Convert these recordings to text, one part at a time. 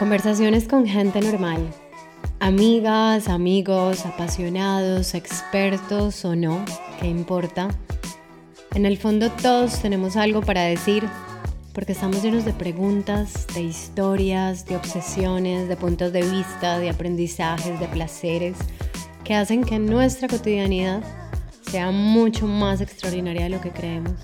Conversaciones con gente normal. Amigas, amigos, apasionados, expertos o no, ¿qué importa? En el fondo todos tenemos algo para decir porque estamos llenos de preguntas, de historias, de obsesiones, de puntos de vista, de aprendizajes, de placeres que hacen que nuestra cotidianidad sea mucho más extraordinaria de lo que creemos.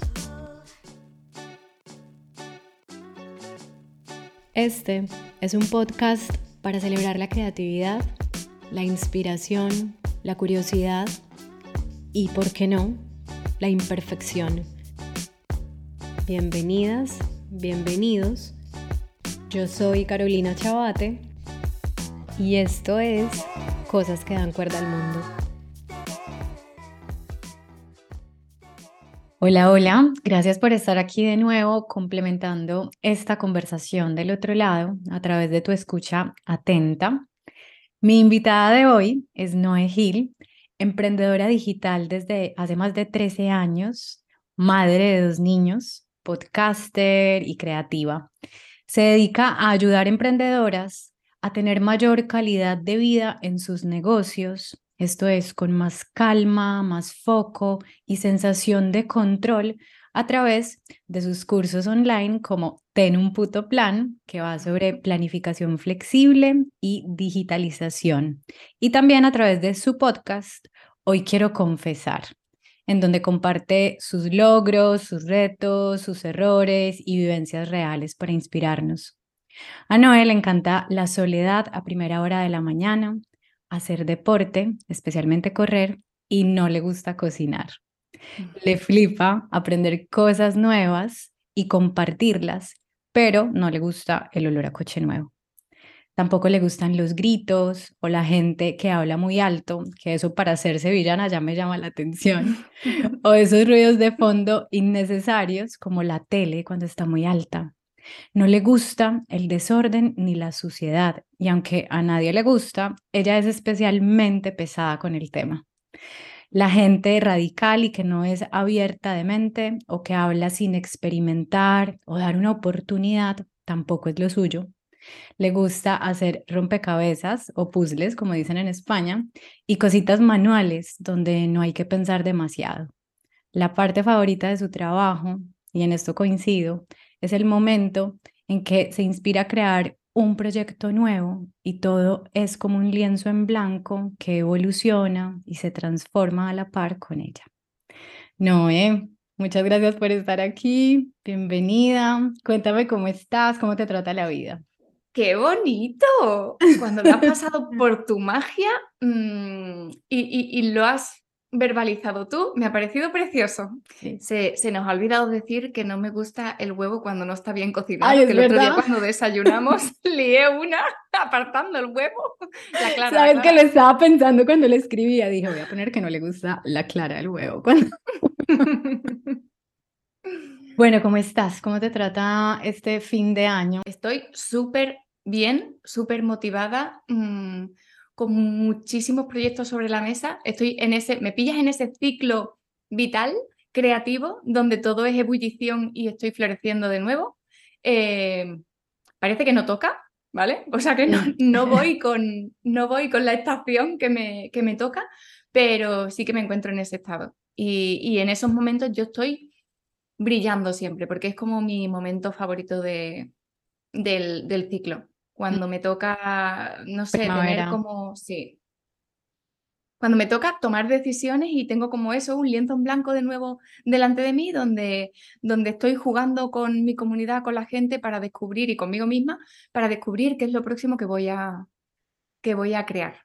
Este es un podcast para celebrar la creatividad, la inspiración, la curiosidad y, ¿por qué no?, la imperfección. Bienvenidas, bienvenidos. Yo soy Carolina Chabate y esto es Cosas que dan cuerda al mundo. Hola, hola, gracias por estar aquí de nuevo complementando esta conversación del otro lado a través de tu escucha atenta. Mi invitada de hoy es Noé Gil, emprendedora digital desde hace más de 13 años, madre de dos niños, podcaster y creativa. Se dedica a ayudar emprendedoras a tener mayor calidad de vida en sus negocios esto es con más calma, más foco y sensación de control a través de sus cursos online como Ten un puto plan, que va sobre planificación flexible y digitalización. Y también a través de su podcast, Hoy quiero confesar, en donde comparte sus logros, sus retos, sus errores y vivencias reales para inspirarnos. A Noel le encanta la soledad a primera hora de la mañana, hacer deporte, especialmente correr, y no le gusta cocinar. Le flipa aprender cosas nuevas y compartirlas, pero no le gusta el olor a coche nuevo. Tampoco le gustan los gritos o la gente que habla muy alto, que eso para ser sevillana ya me llama la atención, o esos ruidos de fondo innecesarios como la tele cuando está muy alta. No le gusta el desorden ni la suciedad y aunque a nadie le gusta, ella es especialmente pesada con el tema. La gente radical y que no es abierta de mente o que habla sin experimentar o dar una oportunidad tampoco es lo suyo. Le gusta hacer rompecabezas o puzzles, como dicen en España, y cositas manuales donde no hay que pensar demasiado. La parte favorita de su trabajo, y en esto coincido, es el momento en que se inspira a crear un proyecto nuevo y todo es como un lienzo en blanco que evoluciona y se transforma a la par con ella. Noé, muchas gracias por estar aquí. Bienvenida. Cuéntame cómo estás, cómo te trata la vida. ¡Qué bonito! Cuando lo has pasado por tu magia mm, y, y, lo has verbalizado tú, me ha parecido precioso. Se, se, nos ha olvidado decir que no me gusta el huevo cuando no está bien cocinado, Ay, que el otro día cuando desayunamos lié una apartando el huevo. La clara, Sabes que lo estaba pensando cuando le escribía, dije, voy a poner que no le gusta la clara del huevo. bueno, ¿cómo estás? ¿Cómo te trata este fin de año? Estoy súper bien, súper motivada. Mmm, con muchísimos proyectos sobre la mesa. Estoy en ese, me pillas en ese ciclo vital, creativo, donde todo es ebullición y estoy floreciendo de nuevo. Eh, parece que no toca, ¿vale? O sea que no, no, voy, con, no voy con la estación que me, que me toca, pero sí que me encuentro en ese estado. Y, y, en esos momentos yo estoy brillando siempre, porque es como mi momento favorito de, del, del ciclo cuando me toca, no sé, tener como, sí, cuando me toca tomar decisiones y tengo como eso, un lienzo en blanco de nuevo delante de mí, donde, donde estoy jugando con mi comunidad, con la gente para descubrir y conmigo misma, para descubrir qué es lo próximo que voy a, que voy a crear.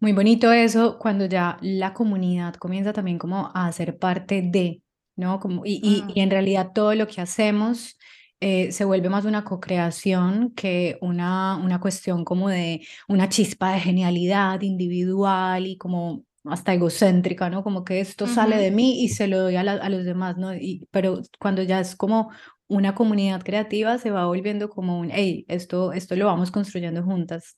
Muy bonito eso cuando ya la comunidad comienza también como a ser parte de, ¿no? Como, y, y, y mm. en realidad todo lo que hacemos eh, se vuelve más una co-creación que una, una cuestión como de una chispa de genialidad individual y como hasta egocéntrica, ¿no? Como que esto sale de mí y se lo doy a, a los demás, ¿no? Y, pero cuando ya es como una comunidad creativa, se va volviendo como un, hey, esto, esto lo vamos construyendo juntas.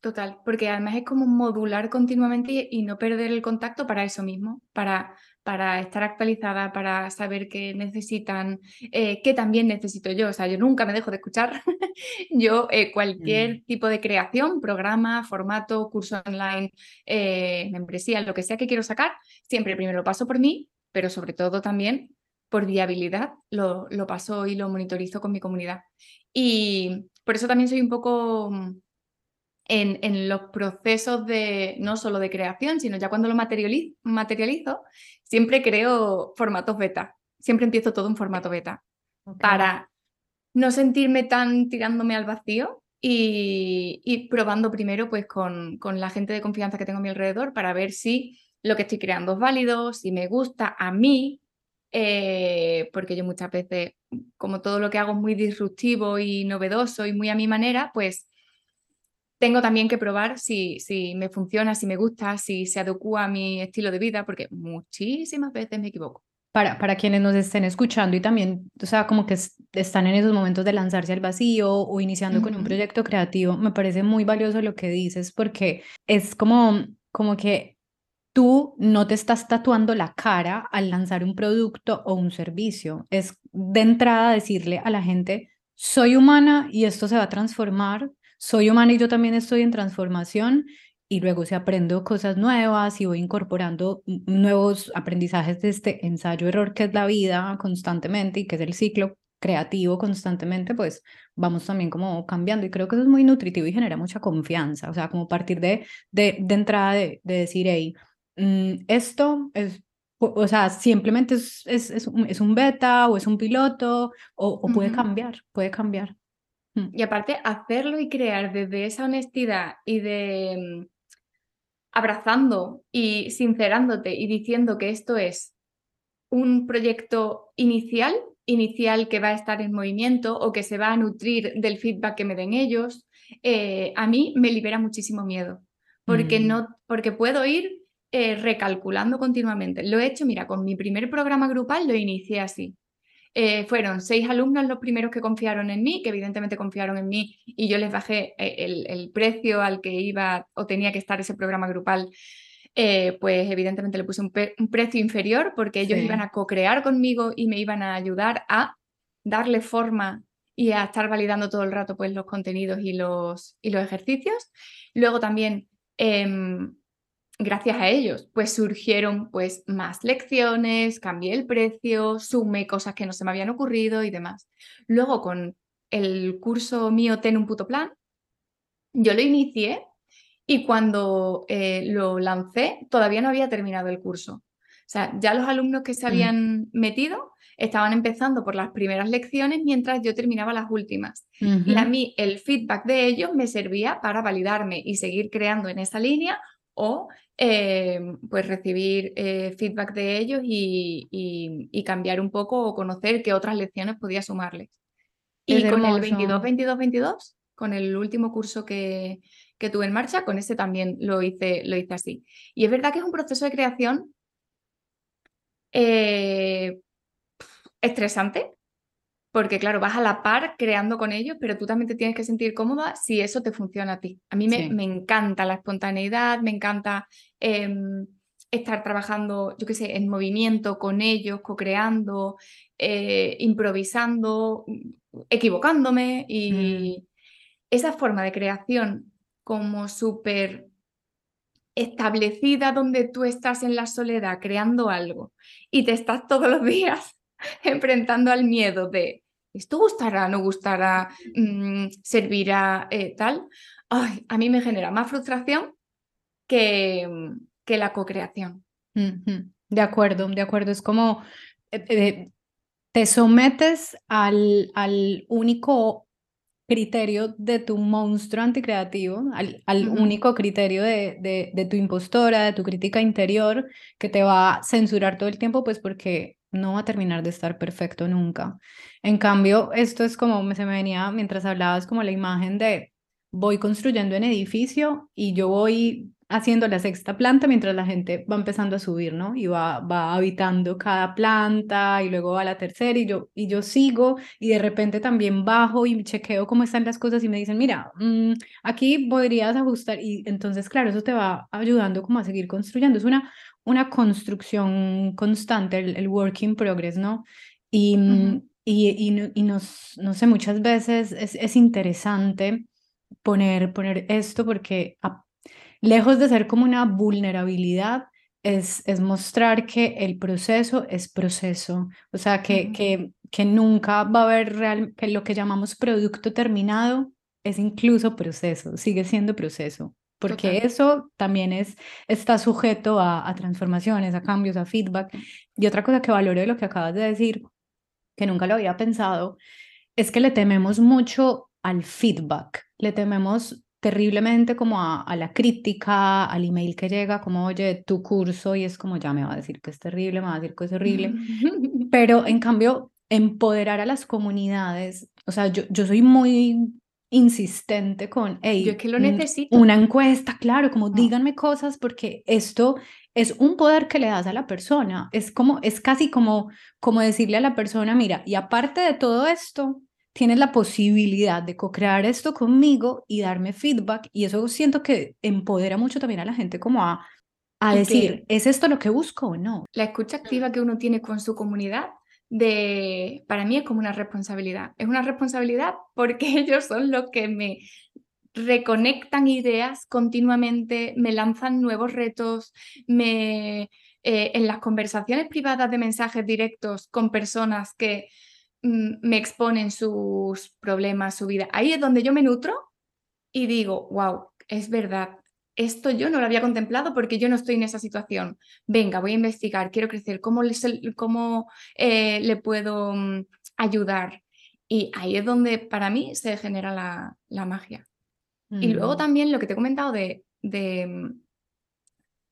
Total, porque además es como modular continuamente y, no perder el contacto para eso mismo, para, para estar actualizada, para saber qué necesitan, eh, qué también necesito yo. O sea, yo nunca me dejo de escuchar. yo eh, cualquier Mm. tipo de creación, programa, formato, curso online, eh, membresía, lo que sea que quiero sacar, siempre primero lo paso por mí, pero sobre todo también por viabilidad, lo, lo paso y lo monitorizo con mi comunidad. Y por eso también soy un poco mm, en, en, los procesos de, no solo de creación, sino ya cuando lo materializo, materializo siempre creo formatos beta. Siempre empiezo todo en formato beta okay. para no sentirme tan tirándome al vacío y, y probando primero pues con, con, la gente de confianza que tengo a mi alrededor para ver si lo que estoy creando es válido, si me gusta a mí, eh, porque yo muchas veces, como todo lo que hago es muy disruptivo y novedoso y muy a mi manera, pues tengo también que probar si, si me funciona, si me gusta, si se adecua a mi estilo de vida, porque muchísimas veces me equivoco. Para, para quienes nos estén escuchando y también, o sea, como que están en esos momentos de lanzarse al vacío o iniciando uh -huh. con un proyecto creativo, me parece muy valioso lo que dices porque es como, como que tú no te estás tatuando la cara al lanzar un producto o un servicio. Es de entrada decirle a la gente, soy humana y esto se va a transformar, soy humana y yo también estoy en transformación y luego se aprendo cosas nuevas y voy incorporando nuevos aprendizajes de este ensayo-error que es la vida constantemente y que es el ciclo creativo constantemente, pues vamos también como cambiando y creo que eso es muy nutritivo y genera mucha confianza, o sea, como partir de, de, de entrada de, de decir, hey, mmm, esto es o sea, simplemente es, es, es, un, es, un, beta o es un piloto o, o puede uh -huh. cambiar, puede cambiar. Mm. Y aparte, hacerlo y crear desde esa honestidad y de mm, abrazando y sincerándote y diciendo que esto es un proyecto inicial, inicial que va a estar en movimiento o que se va a nutrir del feedback que me den ellos, eh, a mí me libera muchísimo miedo, porque, mm. no, porque puedo ir eh, recalculando continuamente. Lo he hecho, mira, con mi primer programa grupal lo inicié así. Eh, fueron seis alumnos los primeros que confiaron en mí, que evidentemente confiaron en mí y yo les bajé eh, el, el precio al que iba o tenía que estar ese programa grupal, eh, pues evidentemente le puse un, un precio inferior porque ellos sí. iban a co-crear conmigo y me iban a ayudar a darle forma y a estar validando todo el rato pues los contenidos y los, y los ejercicios. Luego también em, gracias a ellos, pues surgieron pues más lecciones, cambié el precio, sumé cosas que no se me habían ocurrido y demás. Luego con el curso mío Ten un puto plan, yo lo inicié y cuando eh, lo lancé todavía no había terminado el curso. O sea, ya los alumnos que se habían mm. metido estaban empezando por las primeras lecciones mientras yo terminaba las últimas. Uh -huh. Y a mí el feedback de ellos me servía para validarme y seguir creando en esa línea o eh, pues recibir eh, feedback de ellos y, y, y, cambiar un poco o conocer qué otras lecciones podía sumarles. Y con el 22, 22, 22, con el último curso que, que, tuve en marcha, con ese también lo hice, lo hice así. Y es verdad que es un proceso de creación eh, estresante, porque claro, vas a la par creando con ellos, pero tú también te tienes que sentir cómoda si eso te funciona a ti. A mí me, Sí. me encanta la espontaneidad, me encanta em, estar trabajando, yo qué sé, en movimiento con ellos, co-creando, eh, improvisando, equivocándome y esa forma de creación como súper establecida donde tú estás en la soledad creando algo y te estás todos los días enfrentando al miedo de esto gustará, no gustará, mm, servirá, eh, tal, ay, a mí me genera más frustración que, que la co-creación. De acuerdo, de acuerdo. Es como eh, eh, te sometes al, al único criterio de tu monstruo anticreativo, al, al único criterio de, de, de tu impostora, de tu crítica interior, que te va a censurar todo el tiempo, pues porque no va a terminar de estar perfecto nunca. En cambio, esto es como se me venía mientras hablabas, como la imagen de voy construyendo un edificio y yo voy haciendo la sexta planta mientras la gente va empezando a subir, ¿no? Y va, va habitando cada planta y luego va la tercera y yo, y yo sigo y de repente también bajo y chequeo cómo están las cosas y me dicen, mira, mm, aquí podrías ajustar y entonces, claro, eso te va ayudando como a seguir construyendo. Es una, una construcción constante, el, el work in progress, ¿no? Y, y, y, y, nos, no sé, muchas veces es, es interesante poner, poner esto porque lejos de ser como una vulnerabilidad, es, es mostrar que el proceso es proceso, o sea, que, que, que nunca va a haber real, que lo que llamamos producto terminado es incluso proceso, sigue siendo proceso, porque eso también es, está sujeto a, a, transformaciones, a cambios, a feedback. Y otra cosa que valoro de lo que acabas de decir, que nunca lo había pensado, es que le tememos mucho al feedback, le tememos terriblemente como a, la crítica, al email que llega, como, oye, tu curso, y es como, ya me va a decir que es terrible, me va a decir que es horrible. Pero en cambio, empoderar a las comunidades, o sea, yo, yo soy muy insistente con, hey, yo que lo necesito. Una encuesta, claro, como díganme cosas porque esto es un poder que le das a la persona, es como, es casi como, como decirle a la persona, mira, y aparte de todo esto, tienes la posibilidad de co-crear esto conmigo y darme feedback y eso siento que empodera mucho también a la gente como a, a decir, ¿es esto lo que busco o no? La escucha activa que uno tiene con su comunidad de, para mí es como una responsabilidad. Es una responsabilidad porque ellos son los que me reconectan ideas continuamente, me lanzan nuevos retos, me, eh, en las conversaciones privadas de mensajes directos con personas que Mm, me exponen sus problemas, su vida. Ahí es donde yo me nutro y digo, wow, es verdad, esto yo no lo había contemplado porque yo no estoy en esa situación. Venga, voy a investigar, quiero crecer, ¿cómo, cómo eh, le puedo mm, ayudar? Y ahí es donde para mí se genera la, la magia. Y luego mm. también lo que te he comentado de, de,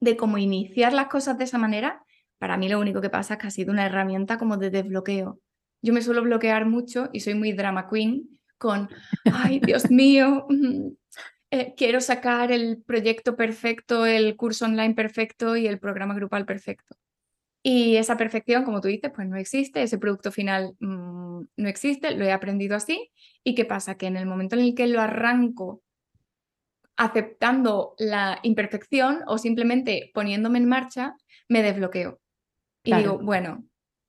de cómo iniciar las cosas de esa manera, para mí lo único que pasa es que ha sido una herramienta como de desbloqueo yo me suelo bloquear mucho y soy muy drama queen con, ay, Dios mío, eh, quiero sacar el proyecto perfecto, el curso online perfecto y el programa grupal perfecto. Y esa perfección, como tú dices, pues no existe, ese producto final mm, no existe, lo he aprendido así. ¿Y qué pasa? Que en el momento en el que lo arranco aceptando la imperfección o simplemente poniéndome en marcha, me desbloqueo. Y digo, bueno,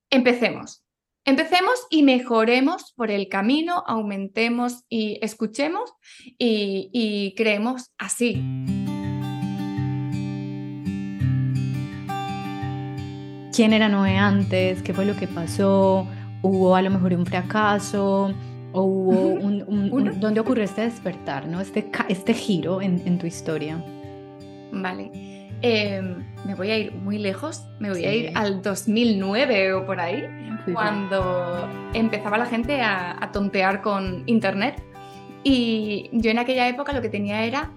empecemos. Empecemos y mejoremos por el camino, aumentemos y escuchemos y, creemos así. ¿Quién era Noé antes? ¿Qué fue lo que pasó? ¿Hubo a lo mejor un fracaso? ¿O hubo un, dónde ocurrió este despertar, ¿no? este, este giro en, tu historia? Vale. Em, me voy a ir muy lejos, me voy a ir al 2009 o por ahí cuando empezaba la gente a, tontear con Internet. Y yo en aquella época lo que tenía era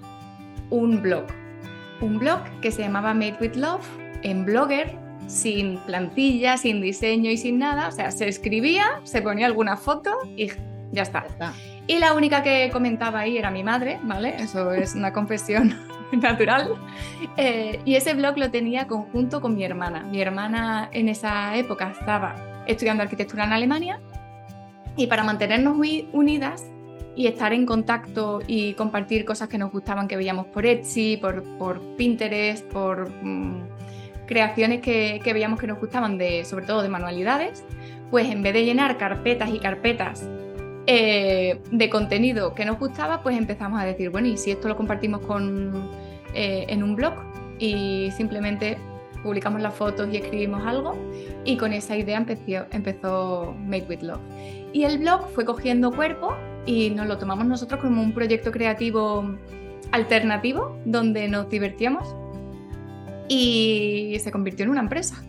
un blog. Un blog que se llamaba Made with Love en Blogger, sin plantilla, sin diseño y sin nada. O sea, se escribía, se ponía alguna foto y ya está. Y la única que comentaba ahí era mi madre, ¿vale? Eso es una confesión natural. Eh, y ese blog lo tenía conjunto con mi hermana. Mi hermana en esa época estaba estudiando arquitectura en Alemania y para mantenernos unidas y estar en contacto y compartir cosas que nos gustaban que veíamos por Etsy, por, Pinterest, por mm, creaciones que, que, veíamos que nos gustaban, de, sobre todo de manualidades, pues en vez de llenar carpetas y carpetas eh, de contenido que nos gustaba, pues empezamos a decir, bueno, ¿y si esto lo compartimos con, eh, en un blog? Y simplemente publicamos las fotos y escribimos algo y con esa idea empezó, empezó Made with Love. Y el blog fue cogiendo cuerpo y nos lo tomamos nosotros como un proyecto creativo alternativo donde nos divertíamos y se convirtió en una empresa.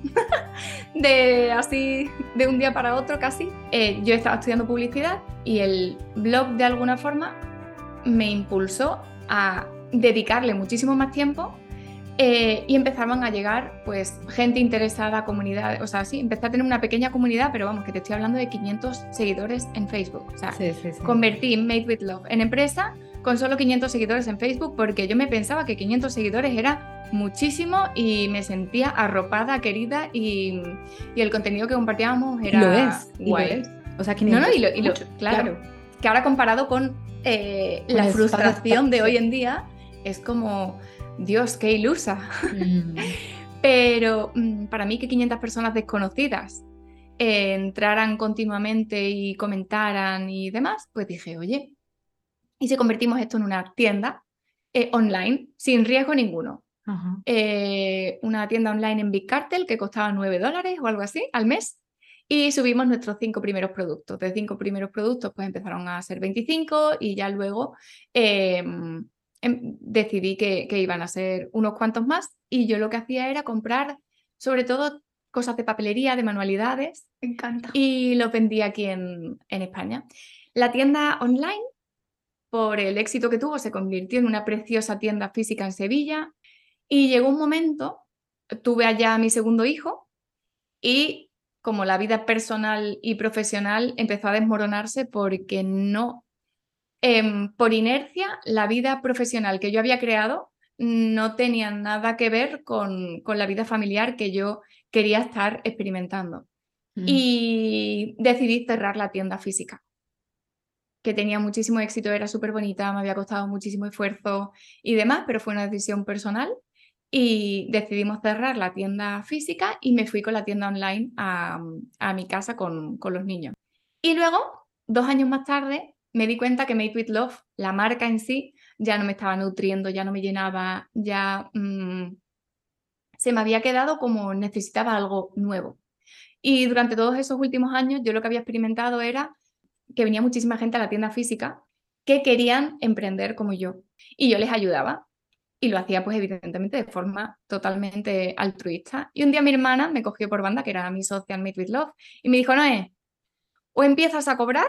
de así, de un día para otro casi. Eh, yo estaba estudiando publicidad y el blog de alguna forma me impulsó a dedicarle muchísimo más tiempo eh, y empezaban a llegar pues gente interesada, comunidad, o sea, sí, empecé a tener una pequeña comunidad, pero vamos, que te estoy hablando de 500 seguidores en Facebook. O sea, convertí Made with Love en empresa con solo 500 seguidores en Facebook porque yo me pensaba que 500 seguidores era muchísimo y me sentía arropada, querida y, el contenido que compartíamos era lo es, guay. O sea, 500 no, no, y lo, claro, que ahora comparado con eh, la frustración de hoy en día es como, Dios, qué ilusa. Mm. Pero mm, para mí que 500 personas desconocidas eh, entraran continuamente y comentaran y demás, pues dije, oye, y si convertimos esto en una tienda eh, online sin riesgo ninguno. Eh, una tienda online en Big Cartel que costaba 9 dólares o algo así al mes. Y subimos nuestros cinco primeros productos. De cinco primeros productos, pues empezaron a ser 25 y ya luego em, decidí que, que, iban a ser unos cuantos más. Y yo lo que hacía era comprar, sobre todo, cosas de papelería, de manualidades. Me encanta. Y lo vendía aquí en, en España. La tienda online, por el éxito que tuvo, se convirtió en una preciosa tienda física en Sevilla. Y llegó un momento, tuve allá a mi segundo hijo y como la vida personal y profesional empezó a desmoronarse porque no, em, por inercia, la vida profesional que yo había creado no tenía nada que ver con, con la vida familiar que yo quería estar experimentando. Mm. Y decidí cerrar la tienda física que tenía muchísimo éxito, era súper bonita, me había costado muchísimo esfuerzo y demás, pero fue una decisión personal y decidimos cerrar la tienda física y me fui con la tienda online a, mi casa con, con, los niños. Y luego, dos años más tarde, me di cuenta que Made with Love, la marca en sí, ya no me estaba nutriendo, ya no me llenaba, ya mm, se me había quedado como necesitaba algo nuevo. Y durante todos esos últimos años yo lo que había experimentado era que venía muchísima gente a la tienda física que querían emprender como yo. Y yo les ayudaba y lo hacía pues evidentemente de forma totalmente altruista. Y un día mi hermana me cogió por banda, que era mi social Meet with Love, y me dijo, Noé, o empiezas a cobrar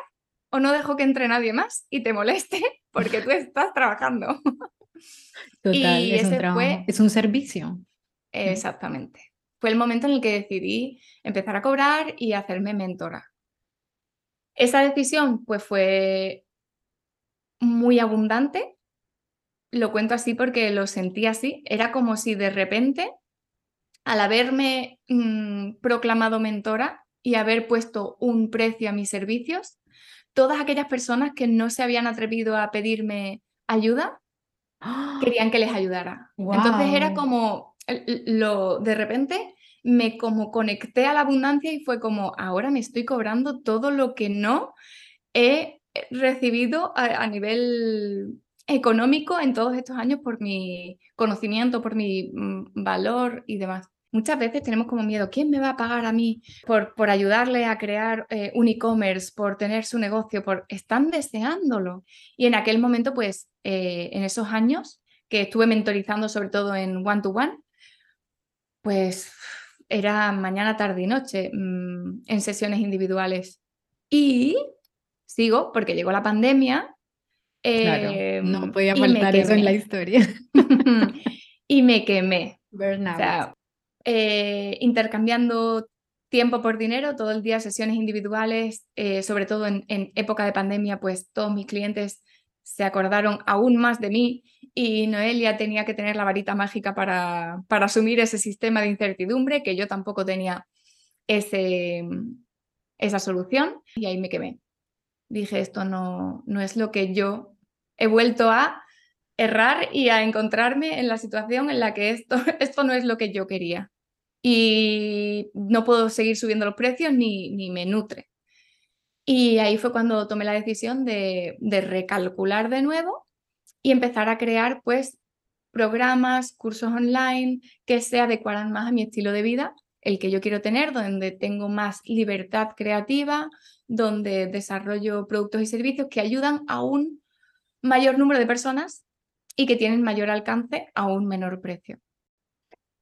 o no dejo que entre nadie más y te moleste porque tú estás trabajando. Total, y es, ese un fue... es un servicio. Exactamente. Fue el momento en el que decidí empezar a cobrar y hacerme mentora. Esa decisión pues fue muy abundante lo cuento así porque lo sentí así, era como si de repente, al haberme mm, proclamado mentora y haber puesto un precio a mis servicios, todas aquellas personas que no se habían atrevido a pedirme ayuda, querían que les ayudara. Entonces era como, lo, de repente me como conecté a la abundancia y fue como, ahora me estoy cobrando todo lo que no he recibido a nivel económico en todos estos años por mi conocimiento, por mi mm, valor y demás. Muchas veces tenemos como miedo, ¿quién me va a pagar a mí por, por ayudarle a crear eh, un e-commerce, por tener su negocio? Por... Están deseándolo. Y en aquel momento, pues, eh, en esos años que estuve mentorizando sobre todo en one-to-one, pues era mañana, tarde y noche mm, en sesiones individuales. Y sigo, porque llegó la pandemia Claro, no em, podía faltar eso en la historia. y me quemé. O sea, eh, intercambiando tiempo por dinero, todo el día sesiones individuales, eh, sobre todo en, época de pandemia, pues todos mis clientes se acordaron aún más de mí y Noelia tenía que tener la varita mágica para, para asumir ese sistema de incertidumbre, que yo tampoco tenía ese, esa solución y ahí me quemé dije, esto no, no es lo que yo he vuelto a errar y a encontrarme en la situación en la que esto, esto no es lo que yo quería. Y no puedo seguir subiendo los precios ni, ni me nutre. Y ahí fue cuando tomé la decisión de, de recalcular de nuevo y empezar a crear pues programas, cursos online que se adecuaran más a mi estilo de vida, el que yo quiero tener, donde tengo más libertad creativa, donde desarrollo productos y servicios que ayudan a un mayor número de personas y que tienen mayor alcance a un menor precio.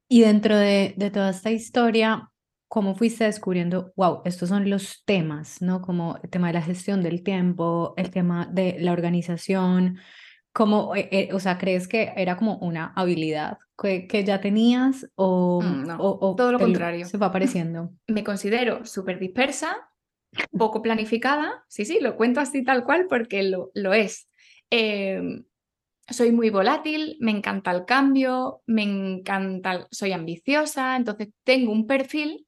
Y dentro de, toda esta historia, ¿cómo fuiste descubriendo, wow, estos son los temas, ¿no? Como el tema de la gestión del tiempo, el tema de la organización, como, eh, eh, o sea, ¿crees que era como una habilidad que, que ya tenías o, mm, o, todo lo contrario? Se va apareciendo. Me considero súper dispersa, poco planificada, sí, sí, lo cuento así tal cual porque lo, lo es. Em, soy muy volátil, me encanta el cambio, me encanta, soy ambiciosa, entonces tengo un perfil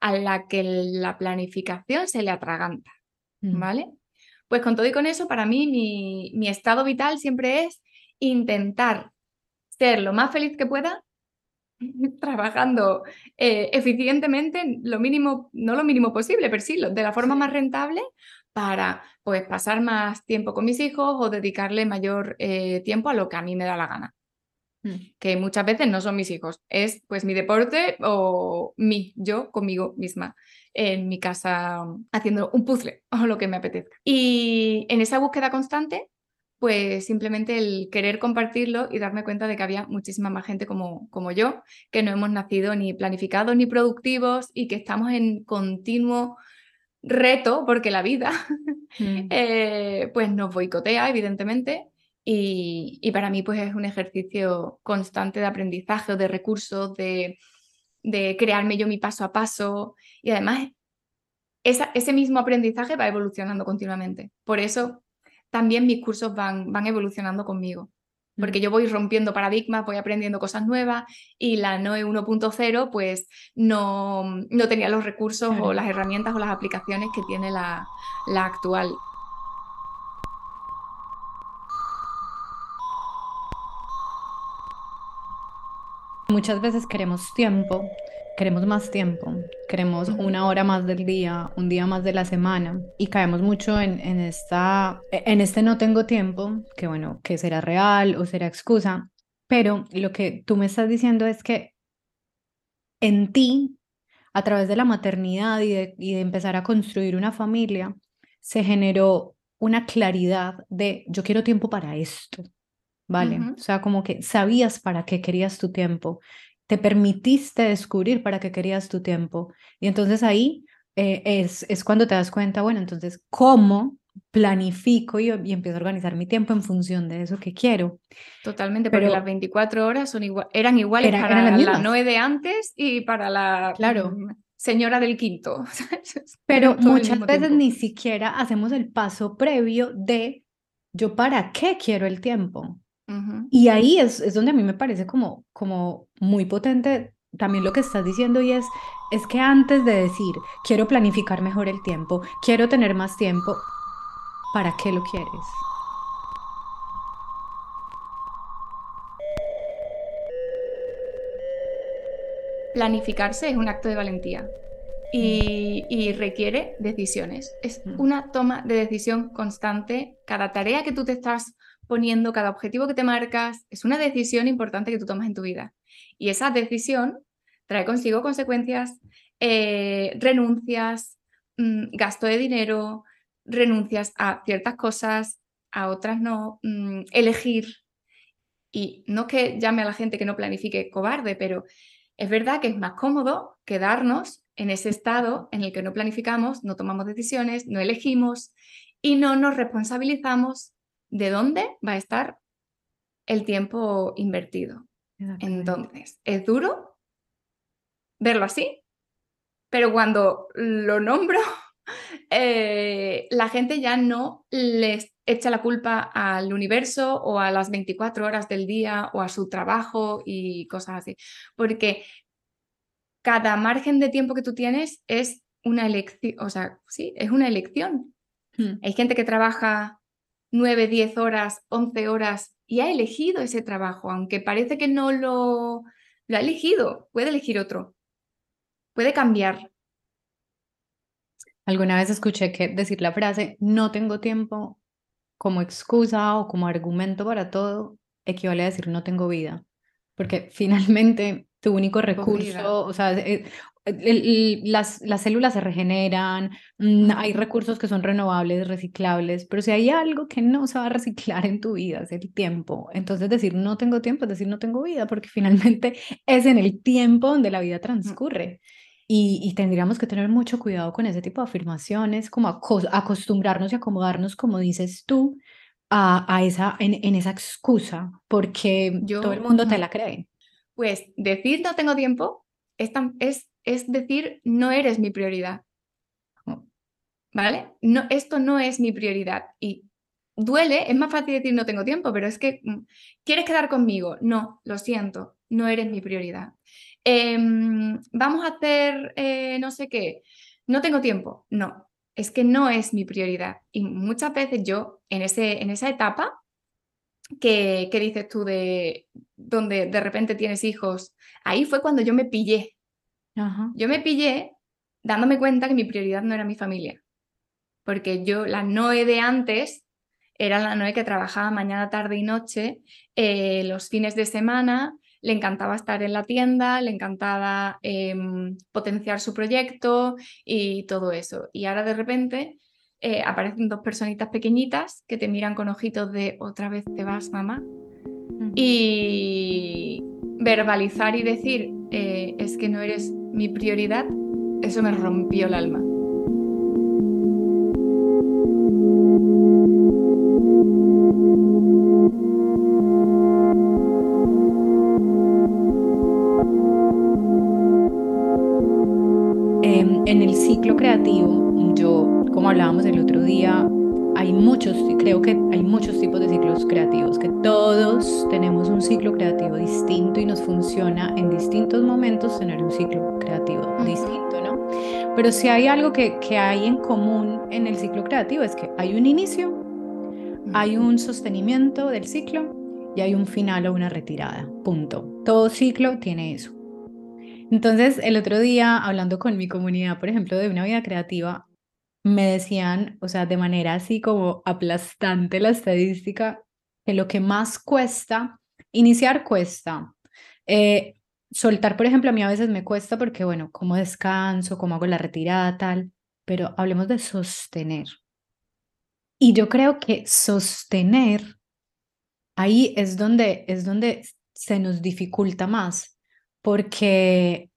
a la que la planificación se le atraganta, mm. ¿vale? Pues con todo y con eso, para mí mi, mi estado vital siempre es intentar ser lo más feliz que pueda trabajando eh, eficientemente, lo mínimo, no lo mínimo posible, pero sí, de la forma más rentable para pues, pasar más tiempo con mis hijos o dedicarle mayor eh, tiempo a lo que a mí me da la gana. Mm. Que muchas veces no son mis hijos, es pues mi deporte o mi, yo conmigo misma en mi casa haciendo un puzzle o lo que me apetezca. Y en esa búsqueda constante, pues simplemente el querer compartirlo y darme cuenta de que había muchísima más gente como, como yo, que no hemos nacido ni planificados ni productivos y que estamos en continuo reto, porque la vida mm. eh, pues nos boicotea, evidentemente, y, para mí pues es un ejercicio constante de aprendizaje o de recursos, de, de, crearme yo mi paso a paso, y además ese mismo aprendizaje va evolucionando continuamente. Por eso también mis cursos van, van evolucionando conmigo porque yo voy rompiendo paradigmas, voy aprendiendo cosas nuevas y la NOE 1.0 pues no, no, tenía los recursos o las herramientas o las aplicaciones que tiene la, la actual. Muchas veces queremos tiempo queremos más tiempo, queremos una hora más del día, un día más de la semana y caemos mucho en, en, esta, en este no tengo tiempo, que bueno, que será real o será excusa, pero lo que tú me estás diciendo es que en ti, a través de la maternidad y de, y de empezar a construir una familia, se generó una claridad de yo quiero tiempo para esto, ¿vale? O sea, como que sabías para qué querías tu tiempo te permitiste descubrir para qué querías tu tiempo. Y entonces ahí eh, es, es cuando te das cuenta, bueno, entonces, ¿cómo planifico y, y, empiezo a organizar mi tiempo en función de eso que quiero? Totalmente, pero las 24 horas son igual, eran iguales para la Noé de antes y para la claro. señora del quinto. pero muchas veces ni siquiera hacemos el paso previo de yo para qué quiero el tiempo. Y ahí es, es, donde a mí me parece como, como muy potente también lo que estás diciendo y es, es que antes de decir, quiero planificar mejor el tiempo, quiero tener más tiempo, ¿para qué lo quieres? Planificarse es un acto de valentía y, y, requiere decisiones. Es una toma de decisión constante. Cada tarea que tú te estás poniendo, cada objetivo que te marcas, es una decisión importante que tú tomas en tu vida. Y esa decisión trae consigo consecuencias, eh, renuncias, mm, gasto de dinero, renuncias a ciertas cosas, a otras no, mm, elegir. Y no que llame a la gente que no planifique cobarde, pero es verdad que es más cómodo quedarnos en ese estado en el que no planificamos, no tomamos decisiones, no elegimos y no nos responsabilizamos de dónde va a estar el tiempo invertido. Entonces, es duro verlo así, pero cuando lo nombro, eh, la gente ya no les echa la culpa al universo o a las 24 horas del día o a su trabajo y cosas así, porque cada margen de tiempo que tú tienes es una elección, o sea, sí, es una elección. Hmm. Hay gente que trabaja 9, 10 horas, 11 horas y ha elegido ese trabajo, aunque parece que no lo, lo ha elegido, puede elegir otro, puede cambiar. Alguna vez escuché que decir la frase no tengo tiempo como excusa o como argumento para todo equivale a decir no tengo vida, porque finalmente tu único recurso, o sea, las, las células se regeneran, mm, hay recursos que son renovables, reciclables, pero si hay algo que no se va a reciclar en tu vida, es el tiempo. Entonces decir no tengo tiempo es decir no tengo vida, porque finalmente es en el tiempo donde la vida transcurre. Y, y tendríamos que tener mucho cuidado con ese tipo de afirmaciones, como acostumbrarnos y acomodarnos, como dices tú, a, a esa, en, en, esa excusa, porque todo el mundo te la cree. Pues decir no tengo tiempo es, es es decir, no eres mi prioridad. ¿Vale? No, esto no es mi prioridad. Y duele, es más fácil decir no tengo tiempo, pero es que mm, quieres quedar conmigo. No, lo siento, no eres mi prioridad. Em, vamos a hacer eh, no sé qué, no tengo tiempo. No, es que no es mi prioridad. Y muchas veces yo, en, ese, en esa etapa que, que dices tú de donde de repente tienes hijos, ahí fue cuando yo me pillé. Yo me pillé dándome cuenta que mi prioridad no era mi familia. Porque yo, la Noé de antes, era la Noé que trabajaba mañana, tarde y noche, eh, los fines de semana, le encantaba estar en la tienda, le encantaba em, potenciar su proyecto y todo eso. Y ahora de repente eh, aparecen dos personitas pequeñitas que te miran con ojitos de otra vez te vas, mamá. Y verbalizar y decir eh, es que no eres mi prioridad, eso me rompió el alma. en el ciclo creativo, yo, como hablábamos el otro día, hay muchos, creo que hay muchos tipos de ciclos creativos, que todos tenemos un ciclo creativo distinto y nos funciona en distintos momentos tener un ciclo creativo distinto, ¿no? Pero si hay algo que, que hay en común en el ciclo creativo es que hay un inicio, hay un sostenimiento del ciclo y hay un final o una retirada, punto. Todo ciclo tiene eso. Entonces, el otro día, hablando con mi comunidad, por ejemplo, de una vida creativa, me decían, o sea, de manera así como aplastante la estadística, que lo que más cuesta, iniciar cuesta. Eh, soltar, por ejemplo, a mí a veces me cuesta porque, bueno, como descanso, como hago la retirada, tal, pero hablemos de sostener. Y yo creo que sostener, ahí es donde, es donde se nos dificulta más, porque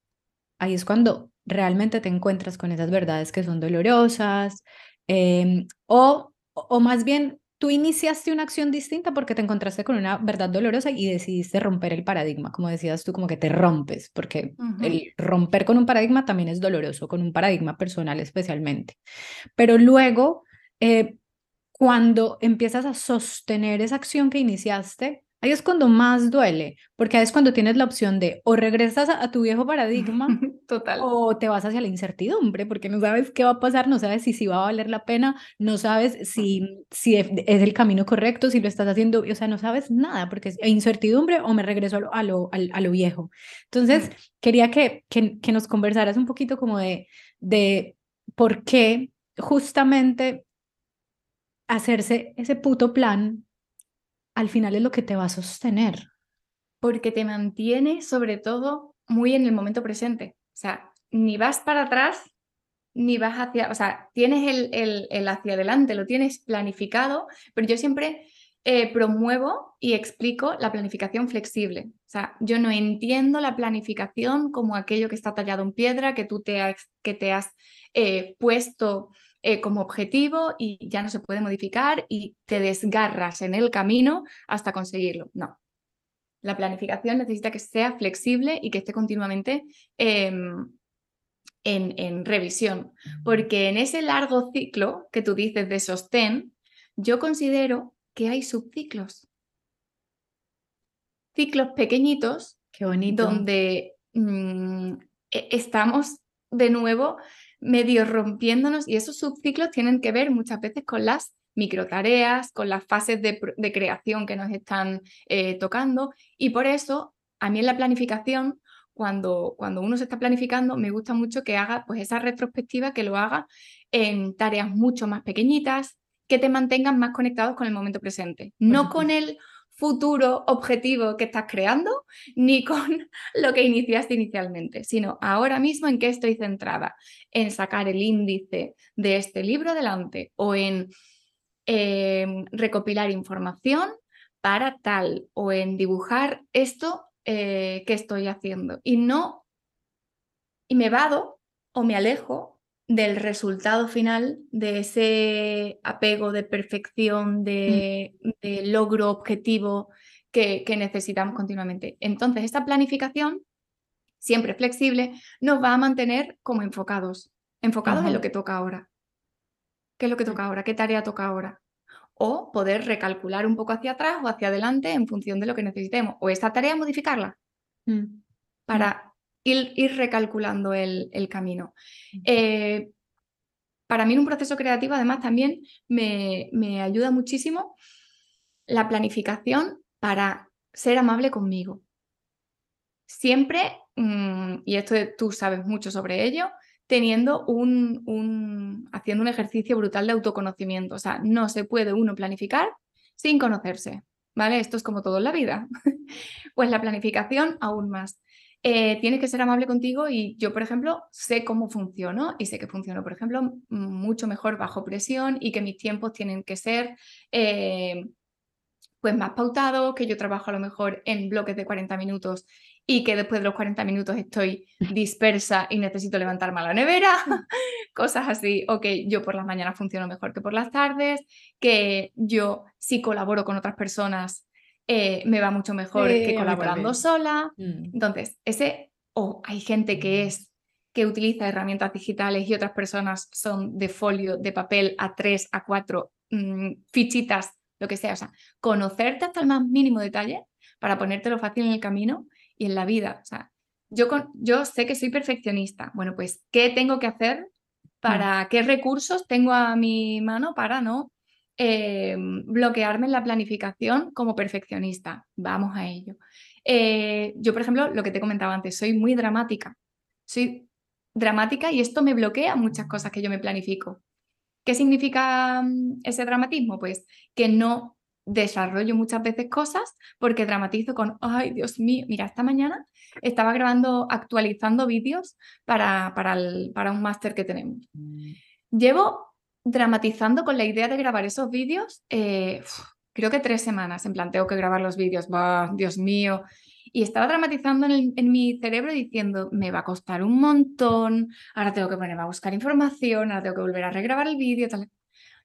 ahí es cuando realmente te encuentras con esas verdades que son dolorosas, em, o, o más bien tú iniciaste una acción distinta porque te encontraste con una verdad dolorosa y decidiste romper el paradigma, como decías tú, como que te rompes, porque el romper con un paradigma también es doloroso, con un paradigma personal especialmente. Pero luego, eh, cuando empiezas a sostener esa acción que iniciaste, Ahí es cuando más duele, porque ahí es cuando tienes la opción de o regresas a, tu viejo paradigma Total. o te vas hacia la incertidumbre, porque no sabes qué va a pasar, no sabes si, si va a valer la pena, no sabes si, si es el camino correcto, si lo estás haciendo, o sea, no sabes nada, porque es incertidumbre o me regreso a lo, a lo, viejo. Entonces, quería que, que, que nos conversaras un poquito como de, de por qué justamente hacerse ese puto plan al final es lo que te va a sostener. Porque te mantiene sobre todo muy en el momento presente. O sea, ni vas para atrás, ni vas hacia, o sea, tienes el, el, hacia adelante, lo tienes planificado, pero yo siempre eh, promuevo y explico la planificación flexible. O sea, yo no entiendo la planificación como aquello que está tallado en piedra, que tú te has, que te has eh, puesto eh, como objetivo y ya no se puede modificar y te desgarras en el camino hasta conseguirlo. No. La planificación necesita que sea flexible y que esté continuamente em, en, en revisión, porque en ese largo ciclo que tú dices de sostén, yo considero que hay subciclos. Ciclos pequeñitos Qué bonito. donde mm, e, estamos de nuevo medio rompiéndonos y esos subciclos tienen que ver muchas veces con las microtareas, con las fases de, creación que nos están eh, tocando y por eso a mí en la planificación, cuando, cuando uno se está planificando, me gusta mucho que haga pues esa retrospectiva, que lo haga en tareas mucho más pequeñitas, que te mantengan más conectados con el momento presente, no con el futuro objetivo que estás creando, ni con lo que iniciaste inicialmente, sino ahora mismo en qué estoy centrada, en sacar el índice de este libro adelante o en em, recopilar información para tal o en dibujar esto eh, que estoy haciendo. Y no, y me vado o me alejo del resultado final, de ese apego de perfección, mm. de, logro objetivo que, necesitamos continuamente. Entonces, esta planificación, siempre flexible, nos va a mantener como enfocados, enfocados en lo que toca ahora. ¿Qué es lo que toca ahora? ¿Qué tarea toca ahora? o poder recalcular un poco hacia atrás o hacia adelante en función de lo que necesitemos. O esta tarea modificarla mm. para ir, recalculando el, camino. Eh, para mí en un proceso creativo además también me, me ayuda muchísimo la planificación para ser amable conmigo. Siempre, mm, y esto tú sabes mucho sobre ello, teniendo un, un, haciendo un ejercicio brutal de autoconocimiento. O sea, no se puede uno planificar sin conocerse, ¿vale? Esto es como todo en la vida. pues la planificación aún más. Eh, tienes que ser amable contigo y yo, por ejemplo, sé cómo funciono y sé que funciono, por ejemplo, mucho mejor bajo presión y que mis tiempos tienen que ser eh, pues más pautados, que yo trabajo a lo mejor en bloques de 40 minutos y que después de los 40 minutos estoy dispersa y necesito levantarme a la nevera, cosas así, o que yo por las mañanas funciono mejor que por las tardes, que yo si colaboro con otras personas eh, me va mucho mejor que colaborando sola. Mm. Entonces, ese, o hay gente que mm. es que utiliza herramientas digitales y otras personas son de folio, de papel a tres, a cuatro mm, fichitas, lo que sea. O sea, conocerte hasta el más mínimo detalle para ponértelo fácil en el camino y en la vida. O sea, yo, con, yo sé que soy perfeccionista. Bueno, pues, ¿qué tengo que hacer para, qué recursos tengo a mi mano para no eh, bloquearme en la planificación como perfeccionista? Vamos a ello. Eh, yo, por ejemplo, lo que te comentaba antes, soy muy dramática. Soy dramática y esto me bloquea muchas cosas que yo me planifico. ¿Qué significa mm, ese dramatismo? Pues que no desarrollo muchas veces cosas porque dramatizo con, ay, Dios mío, mira, esta mañana estaba grabando, actualizando vídeos para, para, para un máster que tenemos. Mm. Llevo dramatizando con la idea de grabar esos vídeos, eh, creo que tres semanas, en plan, tengo que grabar los vídeos, Dios mío. Y estaba dramatizando en, en, mi cerebro diciendo, me va a costar un montón, ahora tengo que ponerme a buscar información, ahora tengo que volver a regrabar el vídeo, tal.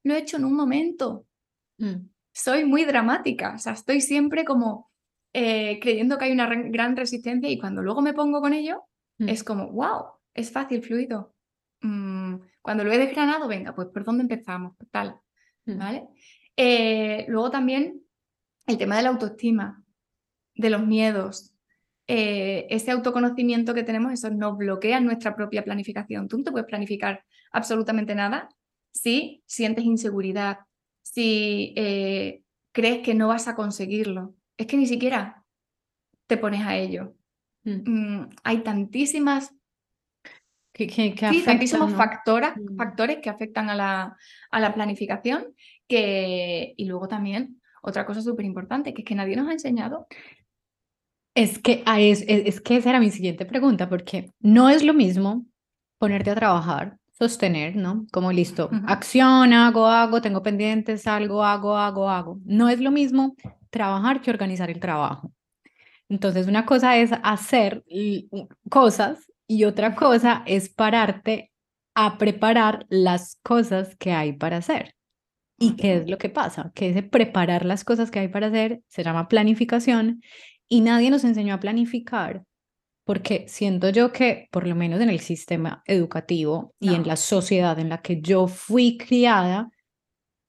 Lo he hecho en un momento. Mm soy muy dramática, o sea, estoy siempre como eh, creyendo que hay una gran resistencia y cuando luego me pongo con ello, mm. es como, wow, es fácil, fluido. Mm, cuando lo he desgranado, venga, pues por dónde empezamos, tal, mm. ¿vale? Eh, luego también el tema de la autoestima, de los miedos, eh, ese autoconocimiento que tenemos, eso nos bloquea nuestra propia planificación. Tú no te puedes planificar absolutamente nada si sientes inseguridad, si eh, crees que no vas a conseguirlo. Es que ni siquiera te pones a ello. Mm. Mm, hay tantísimas que, que, tantísimos mm. factores que afectan a la, a la, planificación que, y luego también otra cosa súper importante, que es que nadie nos ha enseñado. Es que, es, es que esa era mi siguiente pregunta, porque no es lo mismo ponerte a trabajar sostener, ¿no? Como listo, acción, hago, hago, tengo pendientes, algo, hago, hago, hago. No es lo mismo trabajar que organizar el trabajo. Entonces, una cosa es hacer cosas y otra cosa es pararte a preparar las cosas que hay para hacer. ¿Y qué es lo que pasa? Que ese preparar las cosas que hay para hacer se llama planificación y nadie nos enseñó a planificar porque siento yo que, por lo menos en el sistema educativo y en la sociedad en la que yo fui criada,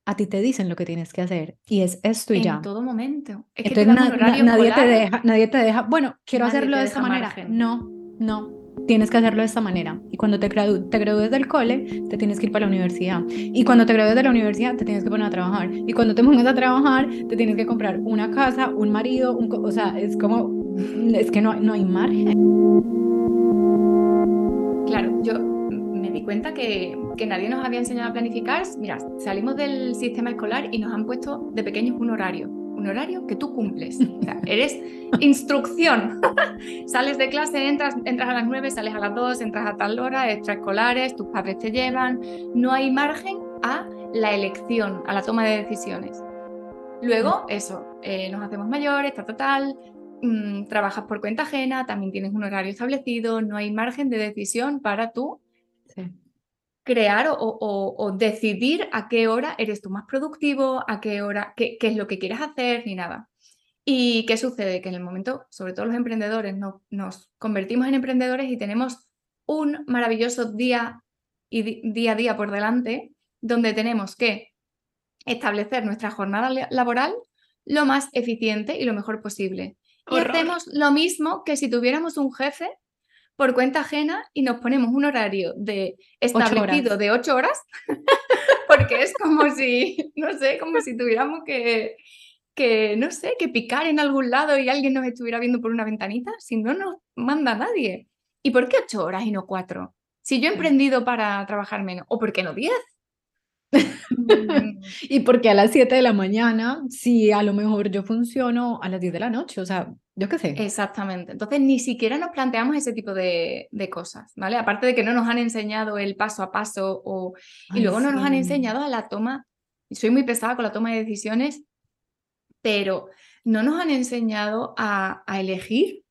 a ti te dicen lo que tienes que hacer y es esto y ya. En todo momento. Es que nadie te deja, nadie te deja, bueno, quiero hacerlo de esta manera. No, no, tienes que hacerlo de esta manera. Y cuando te, te gradúes del cole, te tienes que ir para la universidad. Y cuando te gradúes de la universidad, te tienes que poner a trabajar. Y cuando te pongas a trabajar, te tienes que comprar una casa, un marido, un, o sea, es como es que no, no hay margen. Claro, yo me di cuenta que, que, nadie nos había enseñado a planificar. Mira, salimos del sistema escolar y nos han puesto de pequeños un horario. Un horario que tú cumples. O sea, eres instrucción. sales de clase, entras, entras a las 9, sales a las 2, entras a tal hora, extraescolares, tus padres te llevan. No hay margen a la elección, a la toma de decisiones. Luego, eso, eh, nos hacemos mayores, tal, total, Mm, trabajas por cuenta ajena, también tienes un horario establecido, no hay margen de decisión para tú crear o, decidir a qué hora eres tú más productivo, a qué hora, qué, es lo que quieres hacer, ni nada. ¿Y qué sucede? Que en el momento, sobre todo los emprendedores, no, nos convertimos en emprendedores y tenemos un maravilloso día y día a día por delante, donde tenemos que establecer nuestra jornada laboral lo más eficiente y lo mejor posible. Y hacemos lo mismo que si tuviéramos un jefe por cuenta ajena y nos ponemos un horario de establecido de ocho horas, porque es como si, no sé, como si tuviéramos que, que, no sé, que picar en algún lado y alguien nos estuviera viendo por una ventanita, si no nos manda nadie. ¿Y por qué ocho horas y no cuatro? Si yo he emprendido para trabajar menos, ¿o por qué no diez? Mm. y porque a las 7 de la mañana, si a lo mejor yo funciono a las 10 de la noche, o sea, yo qué sé. Exactamente. Entonces, ni siquiera nos planteamos ese tipo de, cosas, ¿vale? Aparte de que no nos han enseñado el paso a paso o... y luego no nos han enseñado a la toma, y soy muy pesada con la toma de decisiones, pero no nos han enseñado a, elegir,